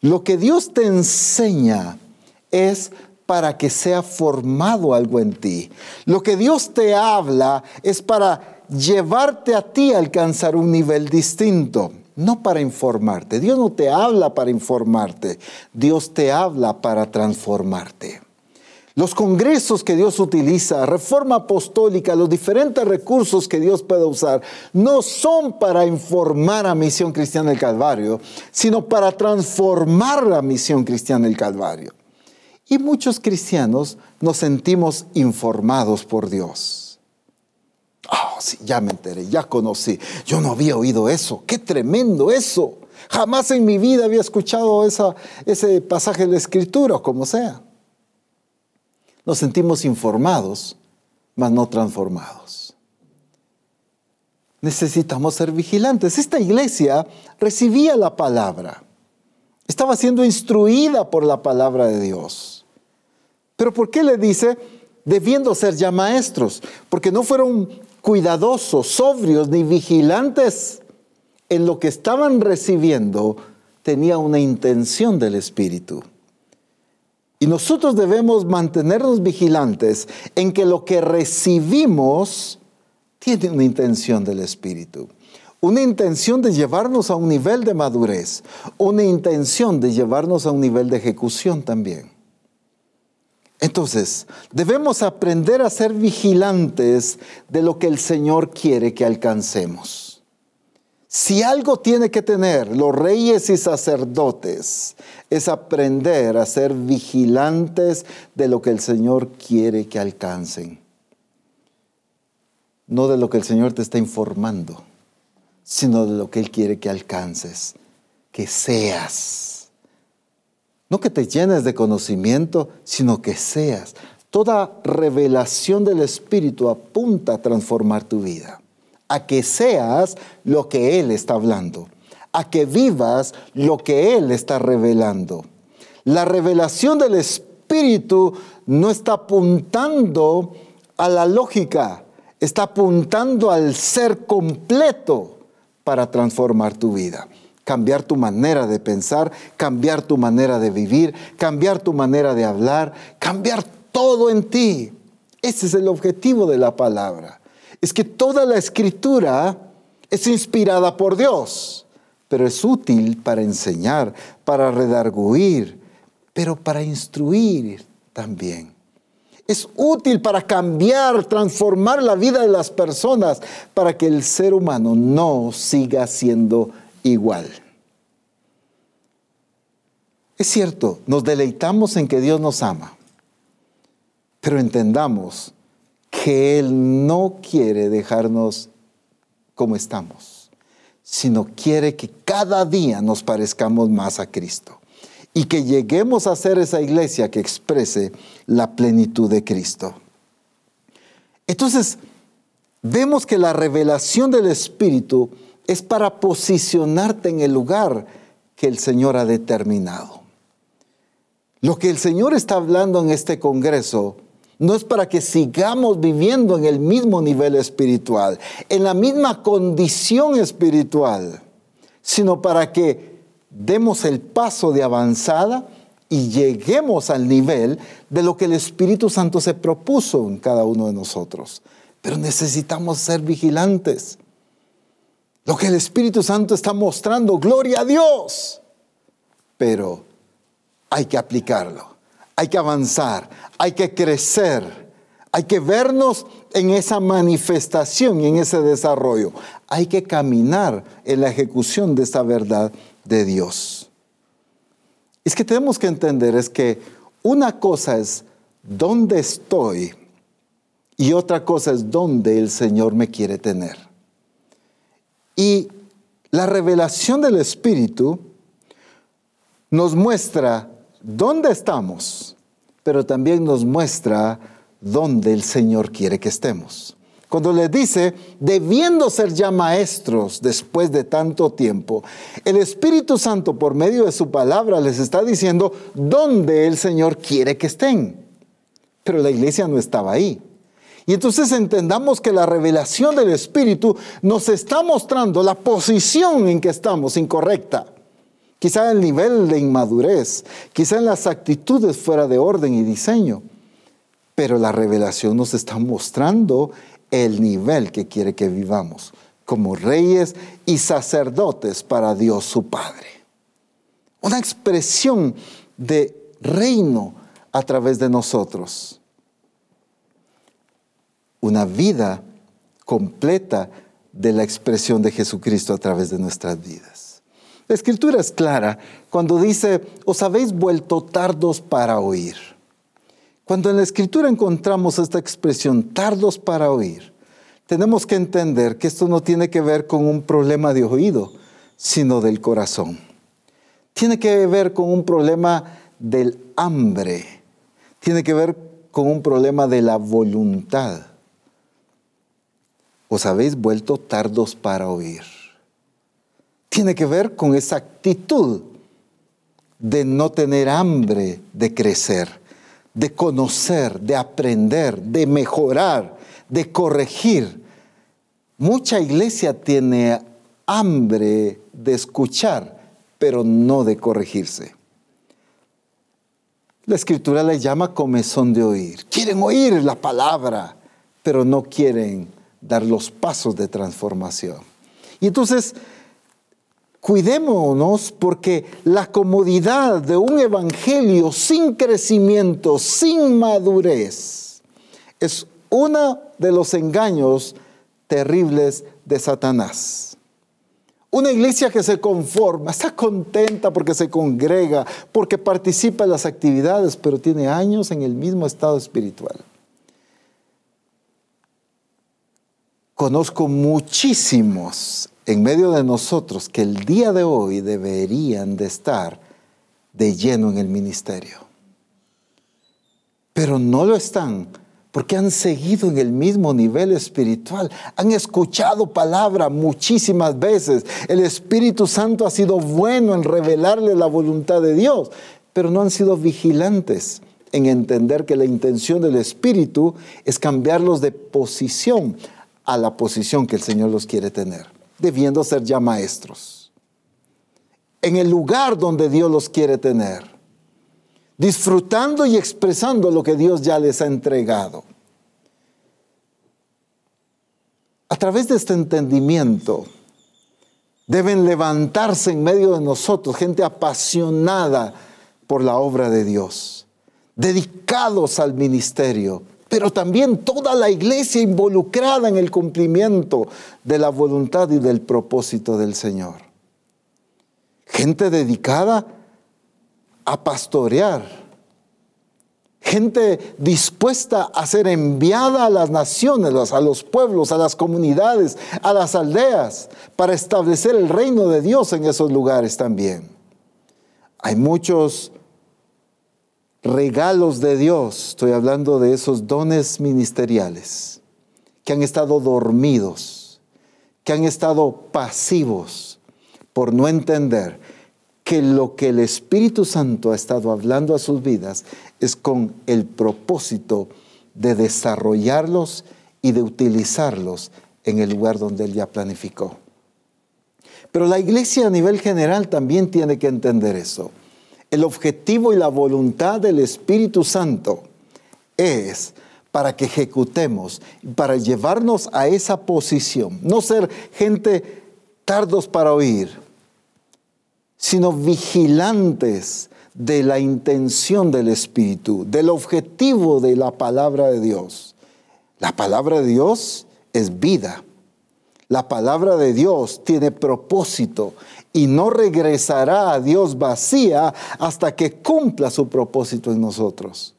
Lo que Dios te enseña es para que sea formado algo en ti. Lo que Dios te habla es para llevarte a ti a alcanzar un nivel distinto, no para informarte. Dios no te habla para informarte, Dios te habla para transformarte. Los congresos que Dios utiliza, reforma apostólica, los diferentes recursos que Dios puede usar, no son para informar a Misión Cristiana del Calvario, sino para transformar la Misión Cristiana del Calvario. Y muchos cristianos nos sentimos informados por Dios. Oh, sí, ya me enteré, ya conocí. Yo no había oído eso. Qué tremendo eso. Jamás en mi vida había escuchado ese pasaje de la Escritura, o como sea. Nos sentimos informados, mas no transformados. Necesitamos ser vigilantes. Esta iglesia recibía la palabra. Estaba siendo instruida por la palabra de Dios. Pero ¿por qué le dice, debiendo ser ya maestros? Porque no fueron cuidadosos, sobrios ni vigilantes en lo que estaban recibiendo, tenía una intención del Espíritu. Y nosotros debemos mantenernos vigilantes en que lo que recibimos tiene una intención del Espíritu una intención de llevarnos a un nivel de madurez, una intención de llevarnos a un nivel de ejecución también. Entonces, debemos aprender a ser vigilantes de lo que el Señor quiere que alcancemos. Si algo tiene que tener los reyes y sacerdotes, es aprender a ser vigilantes de lo que el Señor quiere que alcancen. No de lo que el Señor te está informando, sino de lo que Él quiere que alcances, que seas. No que te llenes de conocimiento, sino que seas. Toda revelación del Espíritu apunta a transformar tu vida, a que seas lo que Él está hablando, a que vivas lo que Él está revelando. La revelación del Espíritu no está apuntando a la lógica, está apuntando al ser completo para transformar tu vida. Cambiar tu manera de pensar, cambiar tu manera de vivir, cambiar tu manera de hablar, cambiar todo en ti. Ese es el objetivo de la palabra. Es que toda la escritura es inspirada por Dios, pero es útil para enseñar, para redarguir, pero para instruir también es útil para cambiar, transformar la vida de las personas, para que el ser humano no siga siendo igual. Es cierto, nos deleitamos en que Dios nos ama, pero entendamos que Él no quiere dejarnos como estamos, sino quiere que cada día nos parezcamos más a Cristo y que lleguemos a ser esa iglesia que exprese la plenitud de Cristo. Entonces, vemos que la revelación del Espíritu es para posicionarte en el lugar que el Señor ha determinado. Lo que el Señor está hablando en este Congreso no es para que sigamos viviendo en el mismo nivel espiritual, en la misma condición espiritual, sino para que demos el paso de avanzada y lleguemos al nivel de lo que el Espíritu Santo se propuso en cada uno de nosotros. Pero necesitamos ser vigilantes. Lo que el Espíritu Santo está mostrando, gloria a Dios. Pero hay que aplicarlo, hay que avanzar, hay que crecer, hay que vernos en esa manifestación y en ese desarrollo. Hay que caminar en la ejecución de esta verdad de Dios. Es que tenemos que entender es que una cosa es dónde estoy y otra cosa es dónde el Señor me quiere tener. Y la revelación del Espíritu nos muestra dónde estamos, pero también nos muestra dónde el Señor quiere que estemos. Cuando les dice, debiendo ser ya maestros después de tanto tiempo, el Espíritu Santo por medio de su palabra les está diciendo dónde el Señor quiere que estén. Pero la iglesia no estaba ahí. Y entonces entendamos que la revelación del Espíritu nos está mostrando la posición en que estamos incorrecta. Quizá el nivel de inmadurez, quizá en las actitudes fuera de orden y diseño. Pero la revelación nos está mostrando el nivel que quiere que vivamos como reyes y sacerdotes para Dios su Padre. Una expresión de reino a través de nosotros. Una vida completa de la expresión de Jesucristo a través de nuestras vidas. La escritura es clara cuando dice, os habéis vuelto tardos para oír. Cuando en la escritura encontramos esta expresión, tardos para oír, tenemos que entender que esto no tiene que ver con un problema de oído, sino del corazón. Tiene que ver con un problema del hambre. Tiene que ver con un problema de la voluntad. Os habéis vuelto tardos para oír. Tiene que ver con esa actitud de no tener hambre de crecer de conocer, de aprender, de mejorar, de corregir. Mucha iglesia tiene hambre de escuchar, pero no de corregirse. La escritura le llama comezón de oír. Quieren oír la palabra, pero no quieren dar los pasos de transformación. Y entonces Cuidémonos porque la comodidad de un evangelio sin crecimiento, sin madurez, es uno de los engaños terribles de Satanás. Una iglesia que se conforma, está contenta porque se congrega, porque participa en las actividades, pero tiene años en el mismo estado espiritual. Conozco muchísimos en medio de nosotros que el día de hoy deberían de estar de lleno en el ministerio. Pero no lo están porque han seguido en el mismo nivel espiritual, han escuchado palabra muchísimas veces. El Espíritu Santo ha sido bueno en revelarle la voluntad de Dios, pero no han sido vigilantes en entender que la intención del Espíritu es cambiarlos de posición a la posición que el Señor los quiere tener, debiendo ser ya maestros. En el lugar donde Dios los quiere tener disfrutando y expresando lo que Dios ya les ha entregado. A través de este entendimiento, deben levantarse en medio de nosotros gente apasionada por la obra de Dios, dedicados al ministerio, pero también toda la iglesia involucrada en el cumplimiento de la voluntad y del propósito del Señor. Gente dedicada a pastorear. Gente dispuesta a ser enviada a las naciones, a los pueblos, a las comunidades, a las aldeas, para establecer el reino de Dios en esos lugares también. Hay muchos regalos de Dios, estoy hablando de esos dones ministeriales, que han estado dormidos, que han estado pasivos por no entender que lo que el Espíritu Santo ha estado hablando a sus vidas es con el propósito de desarrollarlos y de utilizarlos en el lugar donde Él ya planificó. Pero la iglesia a nivel general también tiene que entender eso. El objetivo y la voluntad del Espíritu Santo es para que ejecutemos, para llevarnos a esa posición, no ser gente tardos para oír, sino vigilantes de la intención del Espíritu, del objetivo de la palabra de Dios. La palabra de Dios es vida. La palabra de Dios tiene propósito y no regresará a Dios vacía hasta que cumpla su propósito en nosotros.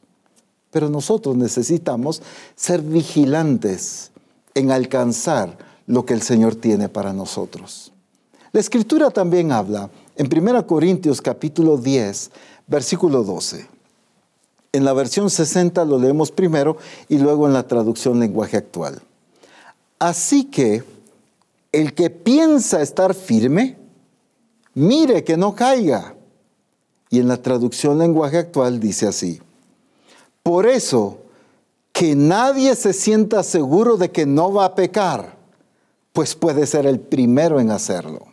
Pero nosotros necesitamos ser vigilantes en alcanzar lo que el Señor tiene para nosotros. La escritura también habla en 1 Corintios capítulo 10, versículo 12. En la versión 60 lo leemos primero y luego en la traducción lenguaje actual. Así que el que piensa estar firme, mire que no caiga. Y en la traducción lenguaje actual dice así. Por eso, que nadie se sienta seguro de que no va a pecar, pues puede ser el primero en hacerlo.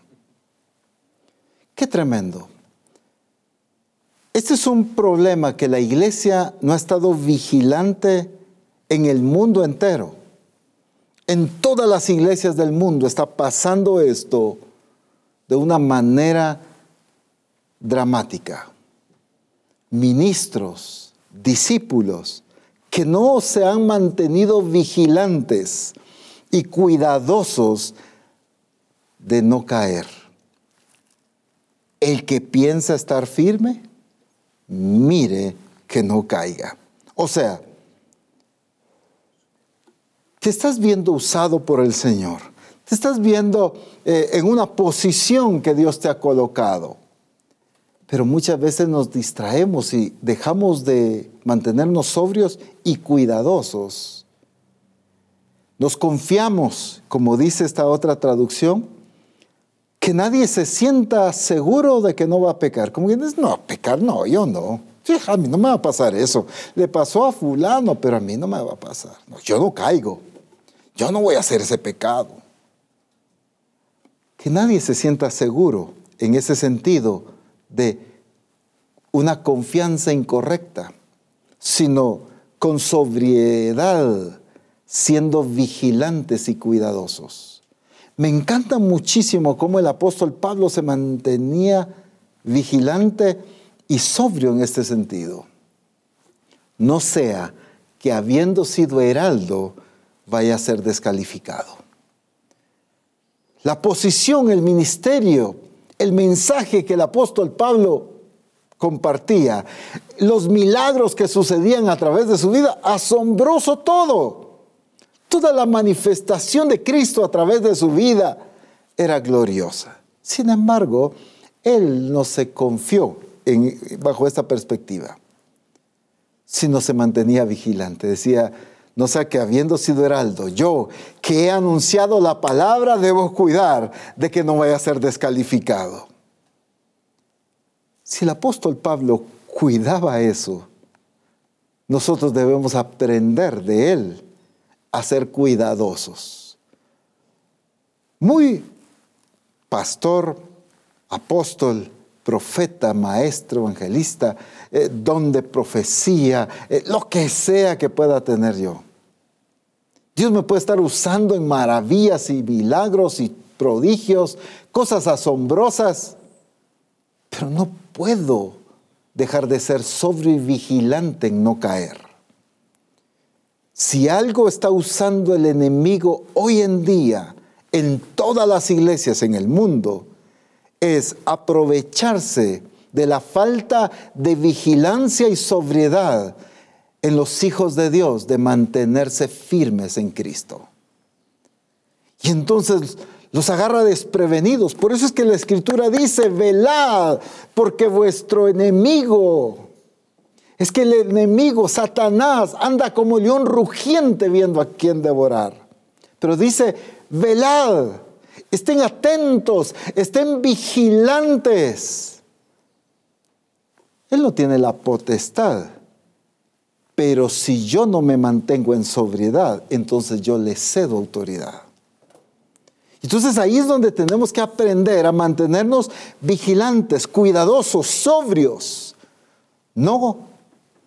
Qué tremendo. Este es un problema que la iglesia no ha estado vigilante en el mundo entero. En todas las iglesias del mundo está pasando esto de una manera dramática. Ministros, discípulos, que no se han mantenido vigilantes y cuidadosos de no caer. El que piensa estar firme, mire que no caiga. O sea, te estás viendo usado por el Señor. Estás viendo eh, en una posición que Dios te ha colocado. Pero muchas veces nos distraemos y dejamos de mantenernos sobrios y cuidadosos. Nos confiamos, como dice esta otra traducción, que nadie se sienta seguro de que no va a pecar. Como que dices, no, pecar no, yo no. a mí no me va a pasar eso. Le pasó a fulano, pero a mí no me va a pasar. yo no caigo. Yo no voy a hacer ese pecado. Que nadie se sienta seguro en ese sentido de una confianza incorrecta, sino con sobriedad, siendo vigilantes y cuidadosos. Me encanta muchísimo cómo el apóstol Pablo se mantenía vigilante y sobrio en este sentido. No sea que habiendo sido heraldo vaya a ser descalificado. La posición, el ministerio, el mensaje que el apóstol Pablo compartía, los milagros que sucedían a través de su vida, asombroso todo. Toda la manifestación de Cristo a través de su vida era gloriosa. Sin embargo, él no se confió bajo esta perspectiva, sino se mantenía vigilante. Decía, no sea que habiendo sido heraldo, yo que he anunciado la palabra, debo cuidar de que no vaya a ser descalificado. Si el apóstol Pablo cuidaba eso, nosotros debemos aprender de él a ser cuidadosos. Muy pastor, apóstol, profeta, maestro, evangelista, eh, don de profecía, eh, lo que sea que pueda tener yo. Dios me puede estar usando en maravillas y milagros y prodigios, cosas asombrosas, pero no puedo dejar de ser sobre vigilante en no caer. Si algo está usando el enemigo hoy en día en todas las iglesias en el mundo, es aprovecharse de la falta de vigilancia y sobriedad en los hijos de Dios de mantenerse firmes en Cristo. Y entonces los agarra desprevenidos. Por eso es que la escritura dice, velad, porque vuestro enemigo, es que el enemigo, Satanás, anda como león rugiente viendo a quién devorar. Pero dice, velad, Estén atentos, estén vigilantes. Él no tiene la potestad. Pero si yo no me mantengo en sobriedad, entonces yo le cedo autoridad. Entonces ahí es donde tenemos que aprender a mantenernos vigilantes, cuidadosos, sobrios, no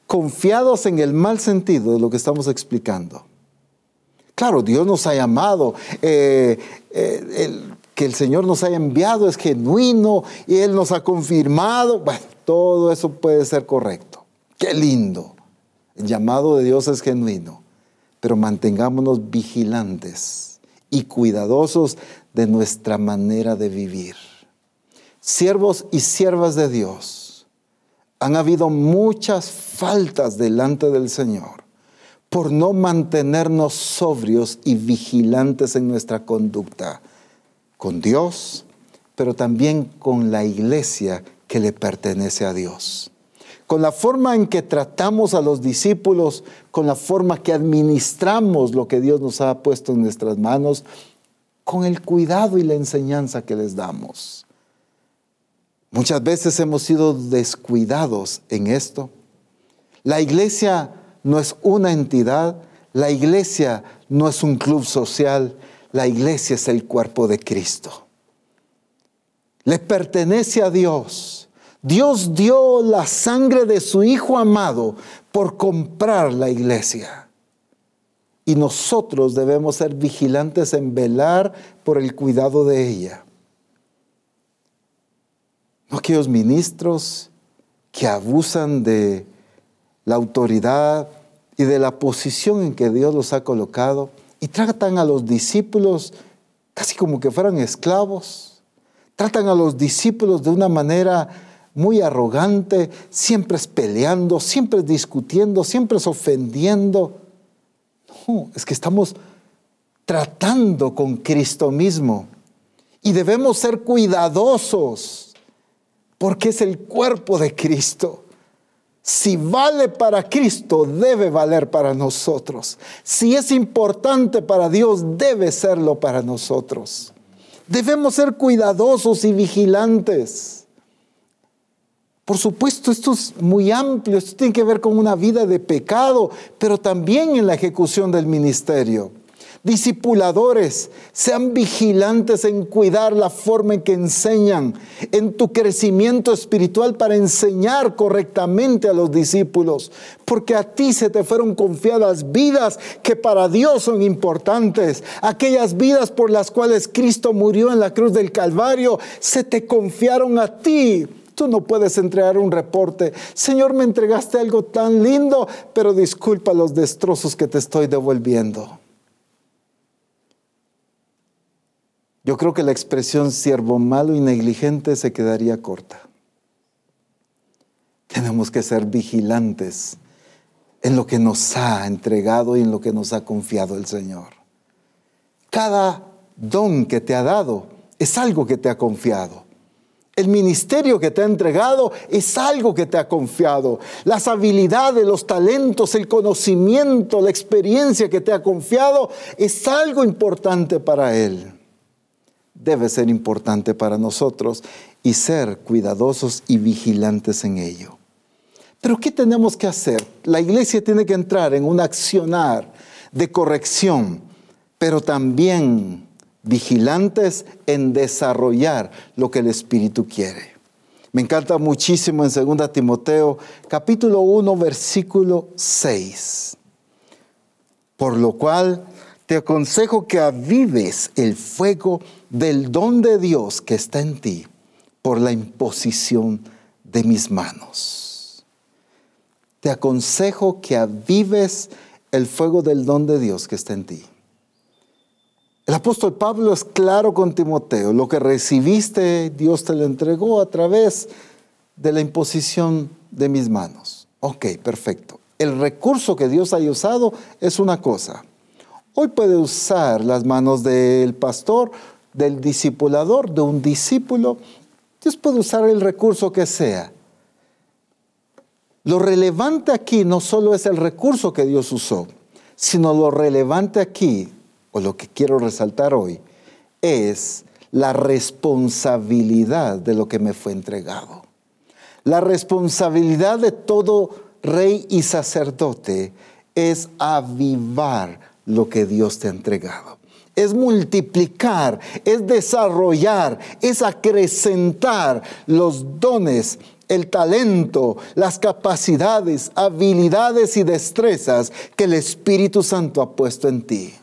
confiados en el mal sentido de lo que estamos explicando. Claro, Dios nos ha llamado, eh, eh, que el Señor nos haya enviado es genuino y Él nos ha confirmado. Bueno, todo eso puede ser correcto. Qué lindo. El llamado de Dios es genuino, pero mantengámonos vigilantes y cuidadosos de nuestra manera de vivir. Siervos y siervas de Dios, han habido muchas faltas delante del Señor por no mantenernos sobrios y vigilantes en nuestra conducta con Dios, pero también con la iglesia que le pertenece a Dios. Con la forma en que tratamos a los discípulos, con la forma que administramos lo que Dios nos ha puesto en nuestras manos, con el cuidado y la enseñanza que les damos. Muchas veces hemos sido descuidados en esto. La iglesia no es una entidad, la iglesia no es un club social, la iglesia es el cuerpo de Cristo. Le pertenece a Dios. Dios dio la sangre de su Hijo amado por comprar la iglesia. Y nosotros debemos ser vigilantes en velar por el cuidado de ella. No aquellos ministros que abusan de la autoridad y de la posición en que Dios los ha colocado y tratan a los discípulos casi como que fueran esclavos. Tratan a los discípulos de una manera muy arrogante, siempre es peleando, siempre es discutiendo, siempre es ofendiendo. No, es que estamos tratando con Cristo mismo y debemos ser cuidadosos porque es el cuerpo de Cristo. Si vale para Cristo, debe valer para nosotros. Si es importante para Dios, debe serlo para nosotros. Debemos ser cuidadosos y vigilantes. Por supuesto, esto es muy amplio, esto tiene que ver con una vida de pecado, pero también en la ejecución del ministerio discipuladores, sean vigilantes en cuidar la forma en que enseñan, en tu crecimiento espiritual para enseñar correctamente a los discípulos, porque a ti se te fueron confiadas vidas que para Dios son importantes, aquellas vidas por las cuales Cristo murió en la cruz del Calvario, se te confiaron a ti. Tú no puedes entregar un reporte. Señor, me entregaste algo tan lindo, pero disculpa los destrozos que te estoy devolviendo. Yo creo que la expresión siervo malo y negligente se quedaría corta. Tenemos que ser vigilantes en lo que nos ha entregado y en lo que nos ha confiado el Señor. Cada don que te ha dado es algo que te ha confiado. El ministerio que te ha entregado es algo que te ha confiado. Las habilidades, los talentos, el conocimiento, la experiencia que te ha confiado es algo importante para Él. Debe ser importante para nosotros y ser cuidadosos y vigilantes en ello. Pero ¿qué tenemos que hacer? La iglesia tiene que entrar en un accionar de corrección, pero también vigilantes en desarrollar lo que el Espíritu quiere. Me encanta muchísimo en 2 Timoteo capítulo 1 versículo 6. Por lo cual te aconsejo que avives el fuego del don de Dios que está en ti por la imposición de mis manos. Te aconsejo que avives el fuego del don de Dios que está en ti. El apóstol Pablo es claro con Timoteo, lo que recibiste Dios te lo entregó a través de la imposición de mis manos. Ok, perfecto. El recurso que Dios haya usado es una cosa. Hoy puede usar las manos del pastor, del discipulador, de un discípulo. Dios puede usar el recurso que sea. Lo relevante aquí no solo es el recurso que Dios usó, sino lo relevante aquí o lo que quiero resaltar hoy, es la responsabilidad de lo que me fue entregado. La responsabilidad de todo rey y sacerdote es avivar lo que Dios te ha entregado. Es multiplicar, es desarrollar, es acrecentar los dones, el talento, las capacidades, habilidades y destrezas que el Espíritu Santo ha puesto en ti.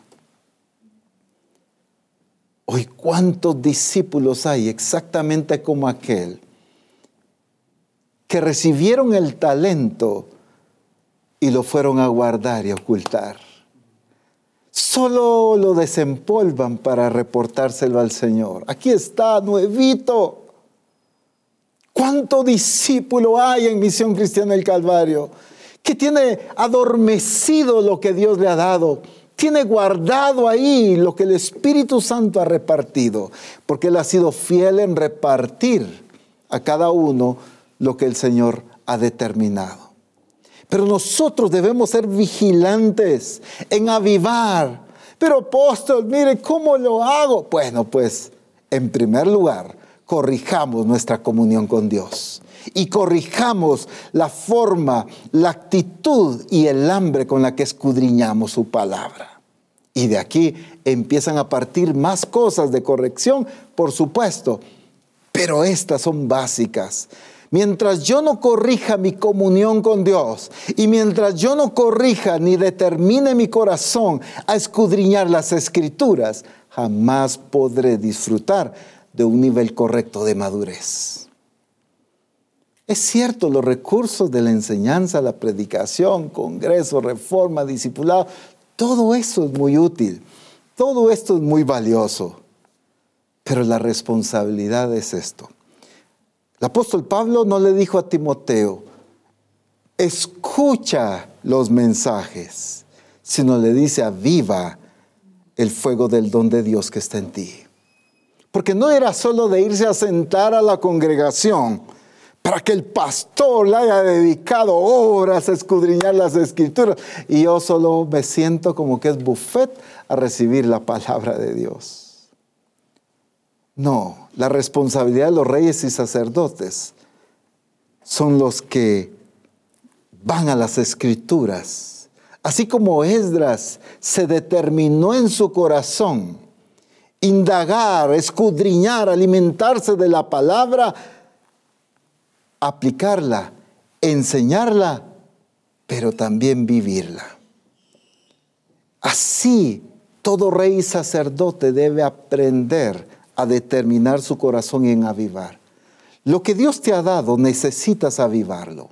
Hoy, ¿cuántos discípulos hay exactamente como aquel que recibieron el talento y lo fueron a guardar y ocultar? Solo lo desempolvan para reportárselo al Señor. Aquí está, nuevito. ¿Cuánto discípulo hay en Misión Cristiana del Calvario que tiene adormecido lo que Dios le ha dado? tiene guardado ahí lo que el Espíritu Santo ha repartido, porque Él ha sido fiel en repartir a cada uno lo que el Señor ha determinado. Pero nosotros debemos ser vigilantes en avivar. Pero apóstol, mire, ¿cómo lo hago? Bueno, pues en primer lugar, corrijamos nuestra comunión con Dios y corrijamos la forma, la actitud y el hambre con la que escudriñamos su palabra. Y de aquí empiezan a partir más cosas de corrección, por supuesto, pero estas son básicas. Mientras yo no corrija mi comunión con Dios y mientras yo no corrija ni determine mi corazón a escudriñar las escrituras, jamás podré disfrutar de un nivel correcto de madurez. Es cierto, los recursos de la enseñanza, la predicación, congreso, reforma, discipulado, todo eso es muy útil, todo esto es muy valioso, pero la responsabilidad es esto. El apóstol Pablo no le dijo a Timoteo, escucha los mensajes, sino le dice, aviva el fuego del don de Dios que está en ti. Porque no era solo de irse a sentar a la congregación, para que el pastor le haya dedicado horas a escudriñar las escrituras y yo solo me siento como que es buffet a recibir la palabra de Dios. No, la responsabilidad de los reyes y sacerdotes son los que van a las escrituras. Así como Esdras se determinó en su corazón indagar, escudriñar, alimentarse de la palabra, aplicarla, enseñarla, pero también vivirla. Así, todo rey y sacerdote debe aprender a determinar su corazón en avivar. Lo que Dios te ha dado, necesitas avivarlo.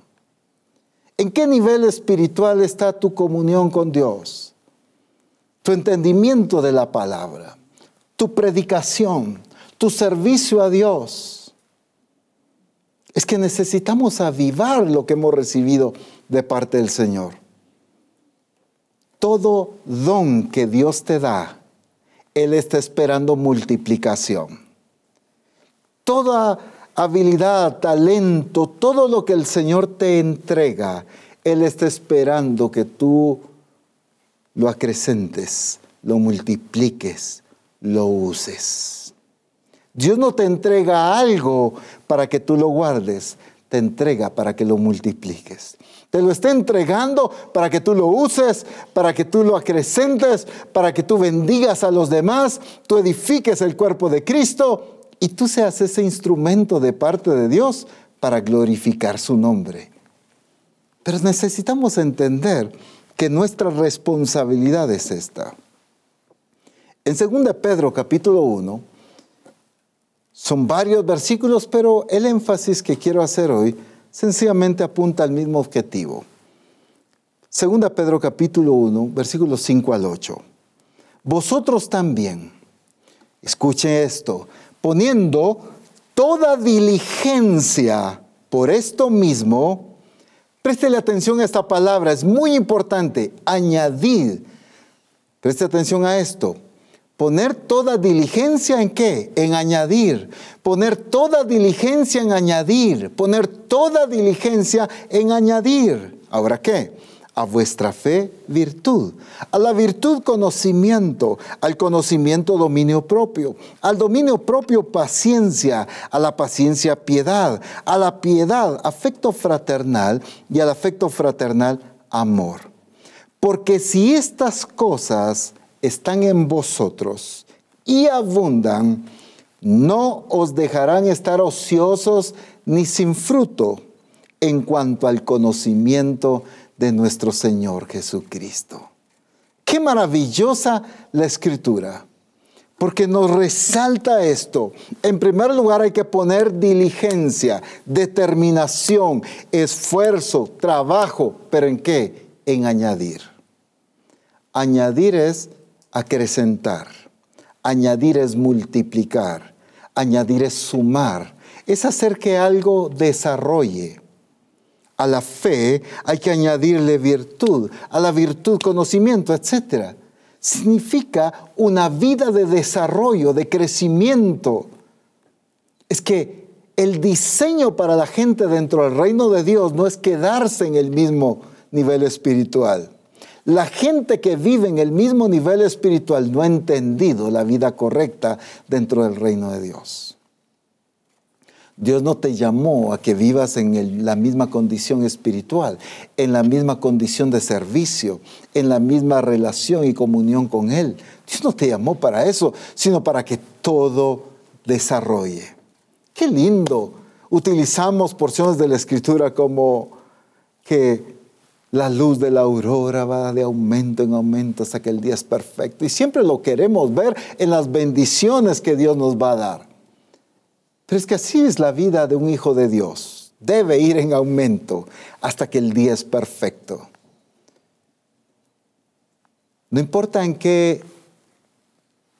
¿En qué nivel espiritual está tu comunión con Dios? Tu entendimiento de la palabra tu predicación, tu servicio a Dios. Es que necesitamos avivar lo que hemos recibido de parte del Señor. Todo don que Dios te da, Él está esperando multiplicación. Toda habilidad, talento, todo lo que el Señor te entrega, Él está esperando que tú lo acrecentes, lo multipliques, lo uses. Dios no te entrega algo para que tú lo guardes, te entrega para que lo multipliques. Te lo está entregando para que tú lo uses, para que tú lo acrecentes, para que tú bendigas a los demás, tú edifiques el cuerpo de Cristo y tú seas ese instrumento de parte de Dios para glorificar su nombre. Pero necesitamos entender que nuestra responsabilidad es esta. En 2 Pedro capítulo 1, son varios versículos, pero el énfasis que quiero hacer hoy sencillamente apunta al mismo objetivo. 2 Pedro capítulo 1, versículos 5 al 8. Vosotros también, escuchen esto, poniendo toda diligencia por esto mismo, Préstele atención a esta palabra, es muy importante, añadir. Preste atención a esto. Poner toda diligencia en qué? En añadir. Poner toda diligencia en añadir. Poner toda diligencia en añadir. ¿Ahora qué? a vuestra fe virtud, a la virtud conocimiento, al conocimiento dominio propio, al dominio propio paciencia, a la paciencia piedad, a la piedad afecto fraternal y al afecto fraternal amor. Porque si estas cosas están en vosotros y abundan, no os dejarán estar ociosos ni sin fruto en cuanto al conocimiento de nuestro Señor Jesucristo. Qué maravillosa la escritura, porque nos resalta esto. En primer lugar hay que poner diligencia, determinación, esfuerzo, trabajo, pero ¿en qué? En añadir. Añadir es acrecentar, añadir es multiplicar, añadir es sumar, es hacer que algo desarrolle a la fe hay que añadirle virtud, a la virtud conocimiento, etc. Significa una vida de desarrollo, de crecimiento. Es que el diseño para la gente dentro del reino de Dios no es quedarse en el mismo nivel espiritual. La gente que vive en el mismo nivel espiritual no ha entendido la vida correcta dentro del reino de Dios. Dios no te llamó a que vivas en la misma condición espiritual, en la misma condición de servicio, en la misma relación y comunión con Él. Dios no te llamó para eso, sino para que todo desarrolle. Qué lindo. Utilizamos porciones de la escritura como que la luz de la aurora va de aumento en aumento hasta que el día es perfecto. Y siempre lo queremos ver en las bendiciones que Dios nos va a dar. Pero es que así es la vida de un hijo de Dios. Debe ir en aumento hasta que el día es perfecto. No importa en qué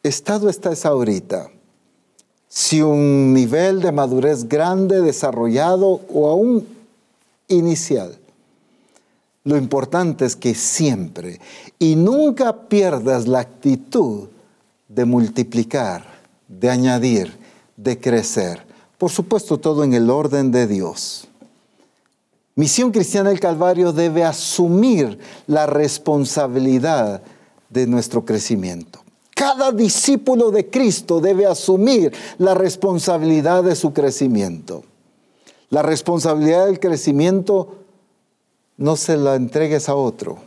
estado estás ahorita, si un nivel de madurez grande, desarrollado o aún inicial. Lo importante es que siempre y nunca pierdas la actitud de multiplicar, de añadir, de crecer. Por supuesto, todo en el orden de Dios. Misión Cristiana del Calvario debe asumir la responsabilidad de nuestro crecimiento. Cada discípulo de Cristo debe asumir la responsabilidad de su crecimiento. La responsabilidad del crecimiento no se la entregues a otro.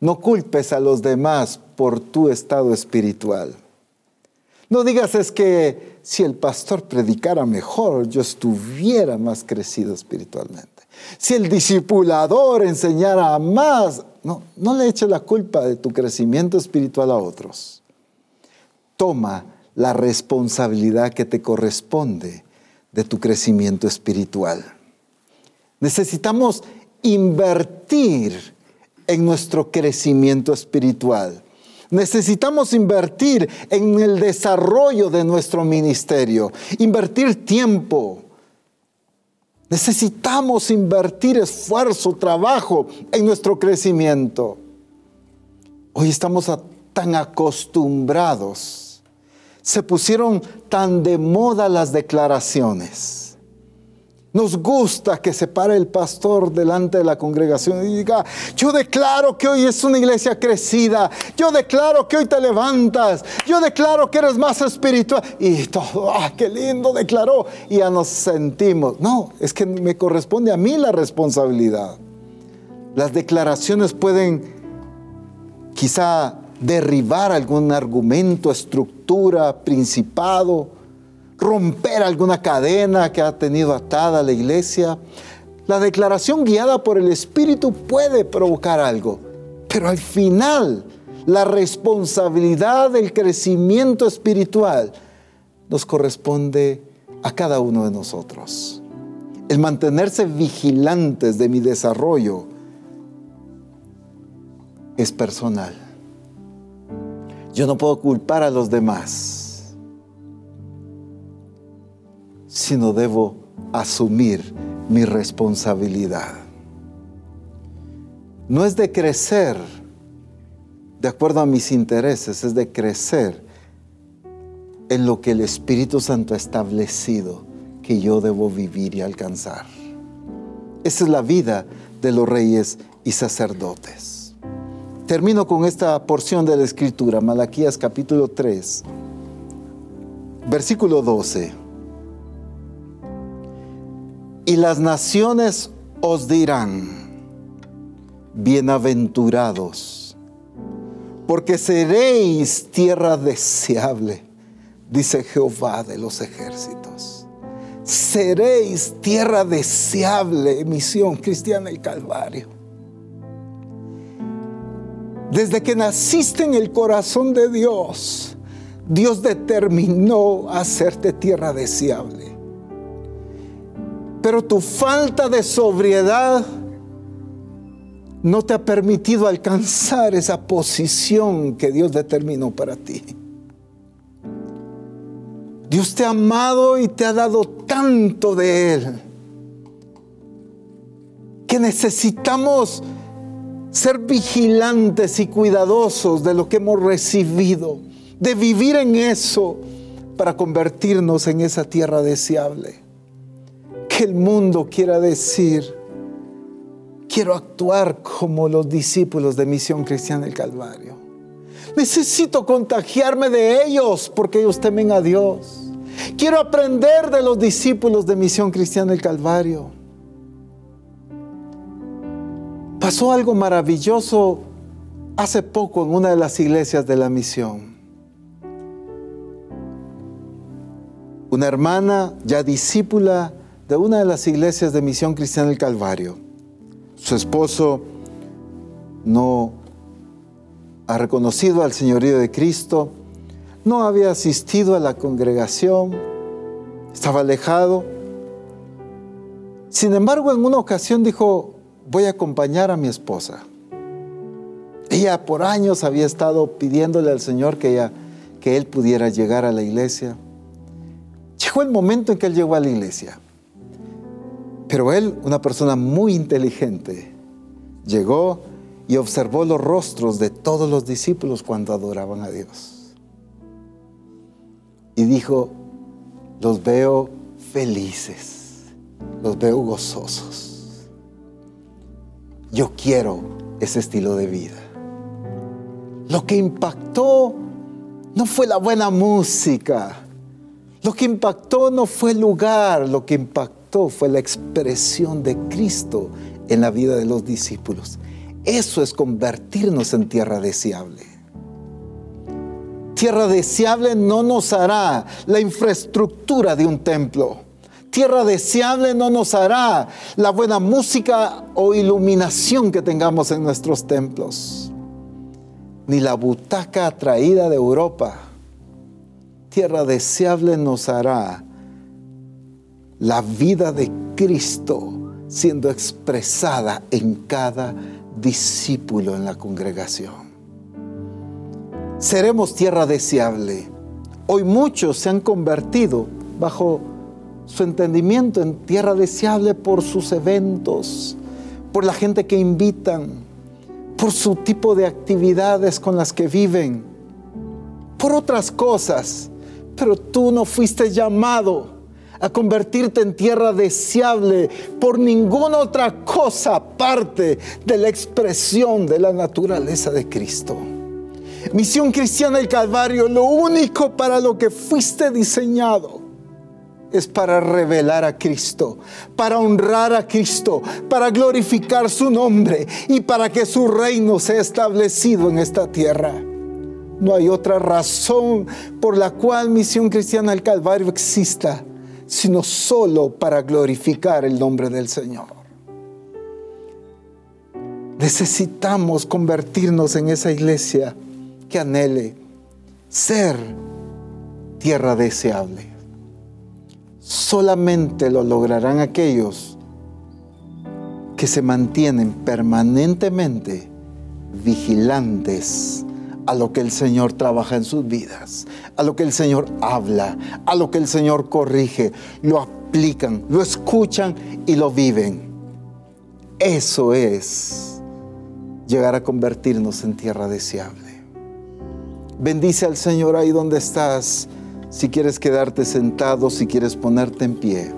No culpes a los demás por tu estado espiritual. No digas es que si el pastor predicara mejor, yo estuviera más crecido espiritualmente. Si el discipulador enseñara más, no, no le eches la culpa de tu crecimiento espiritual a otros. Toma la responsabilidad que te corresponde de tu crecimiento espiritual. Necesitamos invertir en nuestro crecimiento espiritual. Necesitamos invertir en el desarrollo de nuestro ministerio, invertir tiempo. Necesitamos invertir esfuerzo, trabajo en nuestro crecimiento. Hoy estamos tan acostumbrados, se pusieron tan de moda las declaraciones nos gusta que se pare el pastor delante de la congregación y diga, yo declaro que hoy es una iglesia crecida, yo declaro que hoy te levantas, yo declaro que eres más espiritual. Y todo, ah, qué lindo declaró. Y ya nos sentimos. No, es que me corresponde a mí la responsabilidad. Las declaraciones pueden quizá derribar algún argumento, estructura, principado romper alguna cadena que ha tenido atada la iglesia. La declaración guiada por el Espíritu puede provocar algo, pero al final la responsabilidad del crecimiento espiritual nos corresponde a cada uno de nosotros. El mantenerse vigilantes de mi desarrollo es personal. Yo no puedo culpar a los demás sino debo asumir mi responsabilidad. No es de crecer de acuerdo a mis intereses, es de crecer en lo que el Espíritu Santo ha establecido que yo debo vivir y alcanzar. Esa es la vida de los reyes y sacerdotes. Termino con esta porción de la Escritura, Malaquías capítulo 3, versículo 12 y las naciones os dirán, bienaventurados, porque seréis tierra deseable, dice Jehová de los ejércitos. Seréis tierra deseable, misión cristiana y Calvario. Desde que naciste en el corazón de Dios, Dios determinó hacerte tierra deseable pero tu falta de sobriedad no te ha permitido alcanzar esa posición que Dios determinó para ti. Dios te ha amado y te ha dado tanto de Él que necesitamos ser vigilantes y cuidadosos de lo que hemos recibido, de vivir en eso para convertirnos en esa tierra deseable que el mundo quiera decir, quiero actuar como los discípulos de Misión Cristiana del Calvario. Necesito contagiarme de ellos porque ellos temen a Dios. Quiero aprender de los discípulos de Misión Cristiana del Calvario. Pasó algo maravilloso hace poco en una de las iglesias de la misión. Una hermana ya discípula de una de las iglesias de Misión Cristiana del Calvario. Su esposo no ha reconocido al señorío de Cristo, no había asistido a la congregación, estaba alejado. Sin embargo, en una ocasión dijo, voy a acompañar a mi esposa. Ella por años había estado pidiéndole al Señor que, ella, que él pudiera llegar a la iglesia. Llegó el momento en que él llegó a la iglesia. Pero él, una persona muy inteligente, llegó y observó los rostros de todos los discípulos cuando adoraban a Dios. Y dijo, los veo felices, los veo gozosos. Yo quiero ese estilo de vida. Lo que impactó no fue la buena música, lo que impactó no fue el lugar, lo que impactó fue la expresión de Cristo en la vida de los discípulos. Eso es convertirnos en tierra deseable. Tierra deseable no nos hará la infraestructura de un templo. Tierra deseable no nos hará la buena música o iluminación que tengamos en nuestros templos. Ni la butaca atraída de Europa. Tierra deseable nos hará la vida de Cristo siendo expresada en cada discípulo en la congregación. seremos tierra deseable. Hoy muchos se han convertido bajo su entendimiento en tierra deseable por sus eventos, por la gente que invitan, por su tipo de actividades con las que viven, por otras cosas. Pero tú no fuiste llamado a convertirte en tierra deseable por ninguna otra cosa aparte de la expresión de la naturaleza de Cristo. Misión Cristiana del Calvario, lo único para lo que fuiste diseñado es para revelar a Cristo, para honrar a Cristo, para glorificar su nombre y para que su reino sea establecido en esta tierra. No hay otra razón por la cual Misión Cristiana del Calvario exista, sino solo para glorificar el nombre del Señor. Necesitamos convertirnos en esa iglesia que anhele ser tierra deseable solamente lo lograrán aquellos que se mantienen permanentemente vigilantes a lo que el Señor trabaja en sus vidas, a lo que el Señor habla, a lo que el Señor corrige, lo aplican, lo escuchan y lo viven. Eso es llegar a convertirnos en tierra deseable. Bendice al Señor ahí donde estás si quieres quedarte sentado, si quieres ponerte en pie.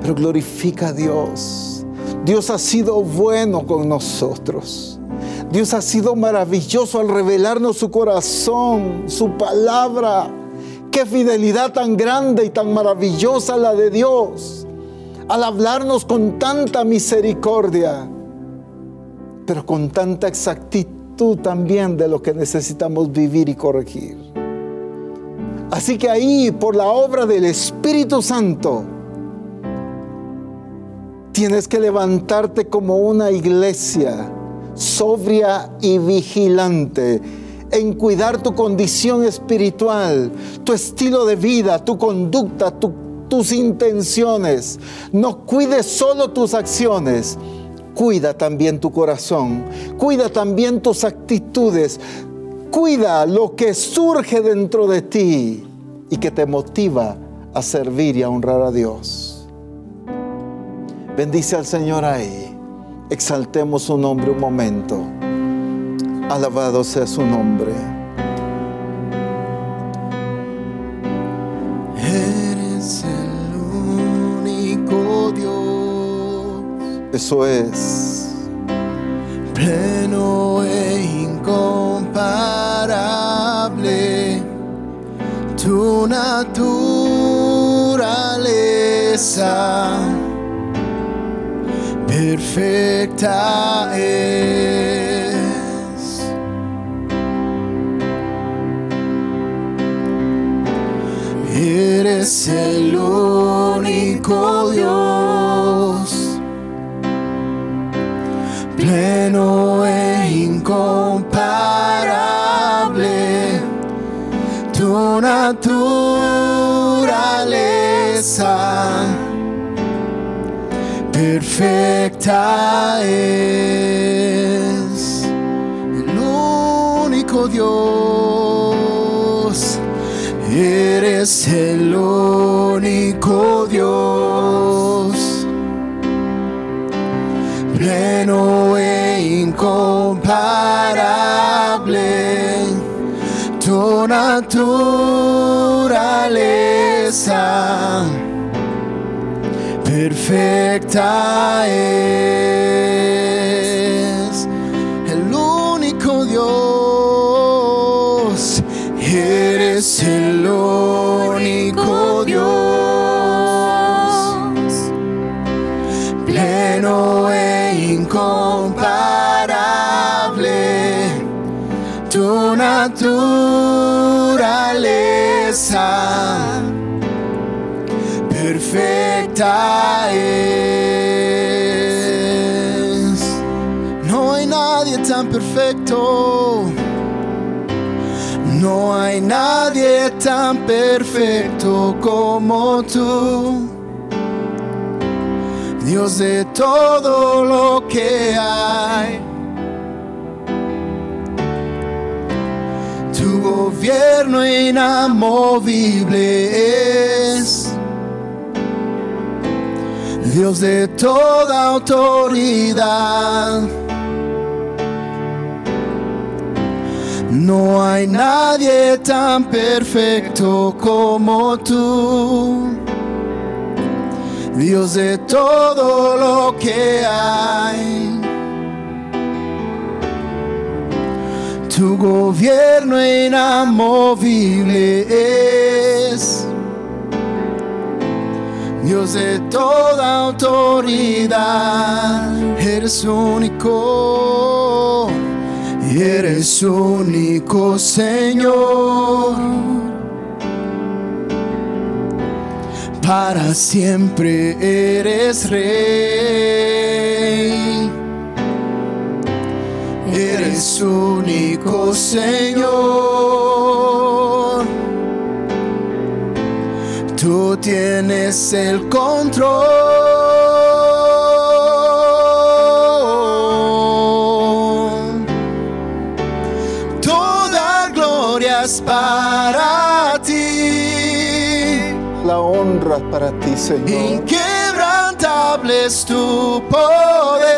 Pero glorifica a Dios. Dios ha sido bueno con nosotros. Dios ha sido maravilloso al revelarnos su corazón, su palabra. Qué fidelidad tan grande y tan maravillosa la de Dios. Al hablarnos con tanta misericordia, pero con tanta exactitud también de lo que necesitamos vivir y corregir. Así que ahí, por la obra del Espíritu Santo, tienes que levantarte como una iglesia sobria y vigilante en cuidar tu condición espiritual, tu estilo de vida, tu conducta, tus intenciones. No cuides solo tus acciones, cuida también tu corazón, cuida también tus actitudes, Cuida lo que surge dentro de ti y que te motiva a servir y a honrar a Dios. Bendice al Señor ahí. Exaltemos su nombre un momento. Alabado sea su nombre. Eres el único Dios. Eso es. Pleno e incomparable. Tu naturaleza perfecta es. Eres el único Dios, pleno e incomparable. Tu naturaleza perfecta es. El único Dios, eres el único Dios, pleno e incomparable. Tu naturaleza perfecta es No hay nadie tan perfecto. No hay nadie tan perfecto como tú. Dios de todo lo que hay. Tu gobierno inamovible es. Dios de toda autoridad. No hay nadie tan perfecto como tú. Dios de todo lo que hay. Tu gobierno inamovible es. Dios de toda autoridad, eres único, y eres único Señor. Para siempre eres rey, eres único Señor. Tú tienes el control. Toda gloria es para ti. La honra para ti, Señor. Inquebrantable es tu A ti la poder.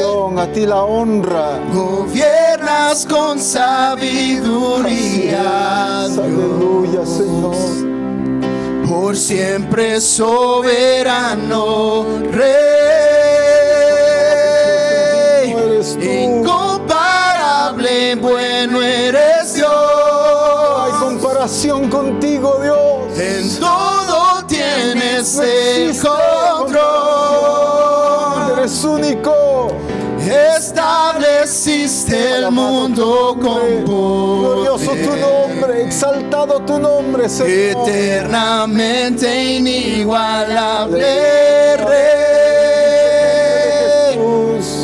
exaltación, a ti la honra. Gobiernas con sabiduría. Aleluya, Señor. Por siempre soberano Rey, incomparable, bueno eres No hay Dios. comparación contigo, Dios. En todo tienes No el control. Eres único. Estableciste el mundo con nombre. Glorioso tu poder. Nombre, exaltado tu nombre, Señor. eternamente inigualable Rey.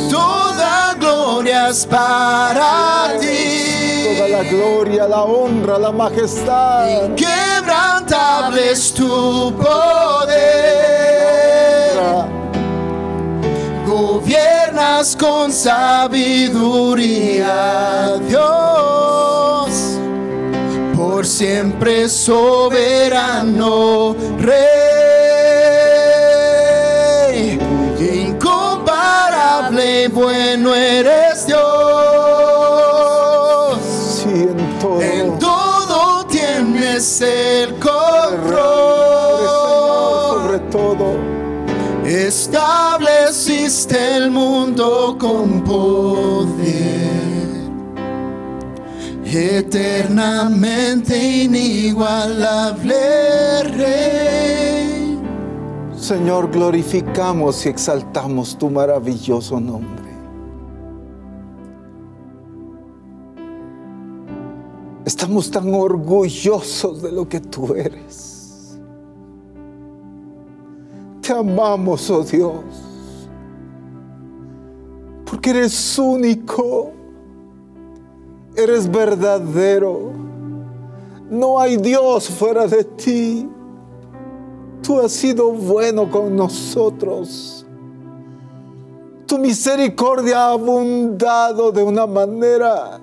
Toda gloria es para ti. Toda la gloria, la honra, la majestad. Quebrantable es tu poder. Gobiernas con sabiduría, Dios. Por siempre soberano Rey. Incomparable, bueno eres Dios. Sí, en todo. En todo tienes el control. Sobre todo. Estableciste el mundo con poder. Eternamente inigualable Rey. Señor, glorificamos y exaltamos tu maravilloso nombre. Estamos tan orgullosos de lo que tú eres. Te amamos, oh Dios, porque eres único, eres verdadero. No hay Dios fuera de ti. Tú has sido bueno con nosotros. Tu misericordia ha abundado de una manera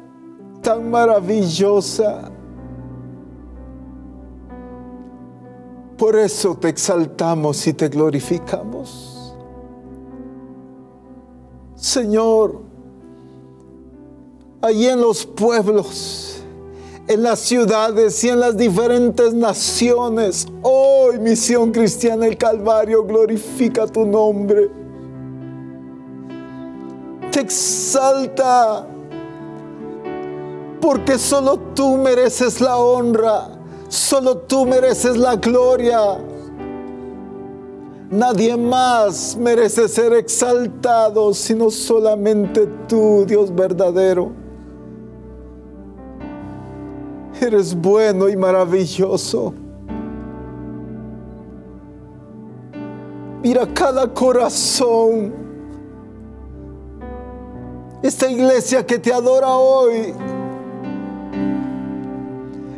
tan maravillosa. Por eso te exaltamos y te glorificamos. Señor, allí en los pueblos, en las ciudades y en las diferentes naciones. Hoy, Misión Cristiana el Calvario, glorifica tu nombre. Te exalta, porque solo tú mereces la honra, solo tú mereces la gloria. Nadie más merece ser exaltado, sino solamente tú, Dios verdadero. Eres bueno y maravilloso. Mira cada corazón. Esta iglesia que te adora hoy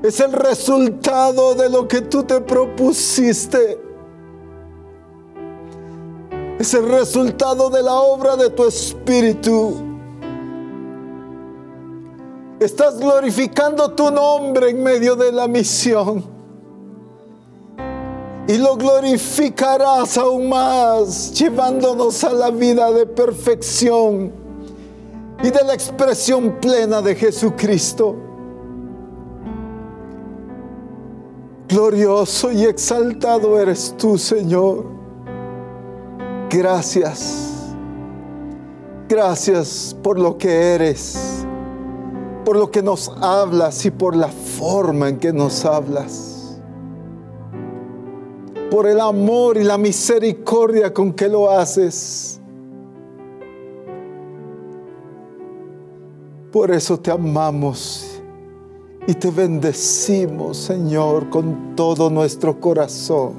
es el resultado de lo que tú te propusiste. Es el resultado de la obra de tu espíritu. Estás glorificando tu nombre en medio de la misión. Y lo glorificarás aún más, llevándonos a la vida de perfección y de la expresión plena de Jesucristo. Glorioso y exaltado eres tú, Señor. Gracias. Gracias por lo que eres, por lo que nos hablas y por la forma en que nos hablas, por el amor y la misericordia con que lo haces. Por eso te amamos y te bendecimos, Señor, con todo nuestro corazón.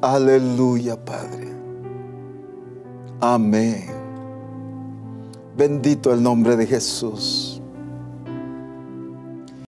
Aleluya, Padre. Amén. Bendito el nombre de Jesús.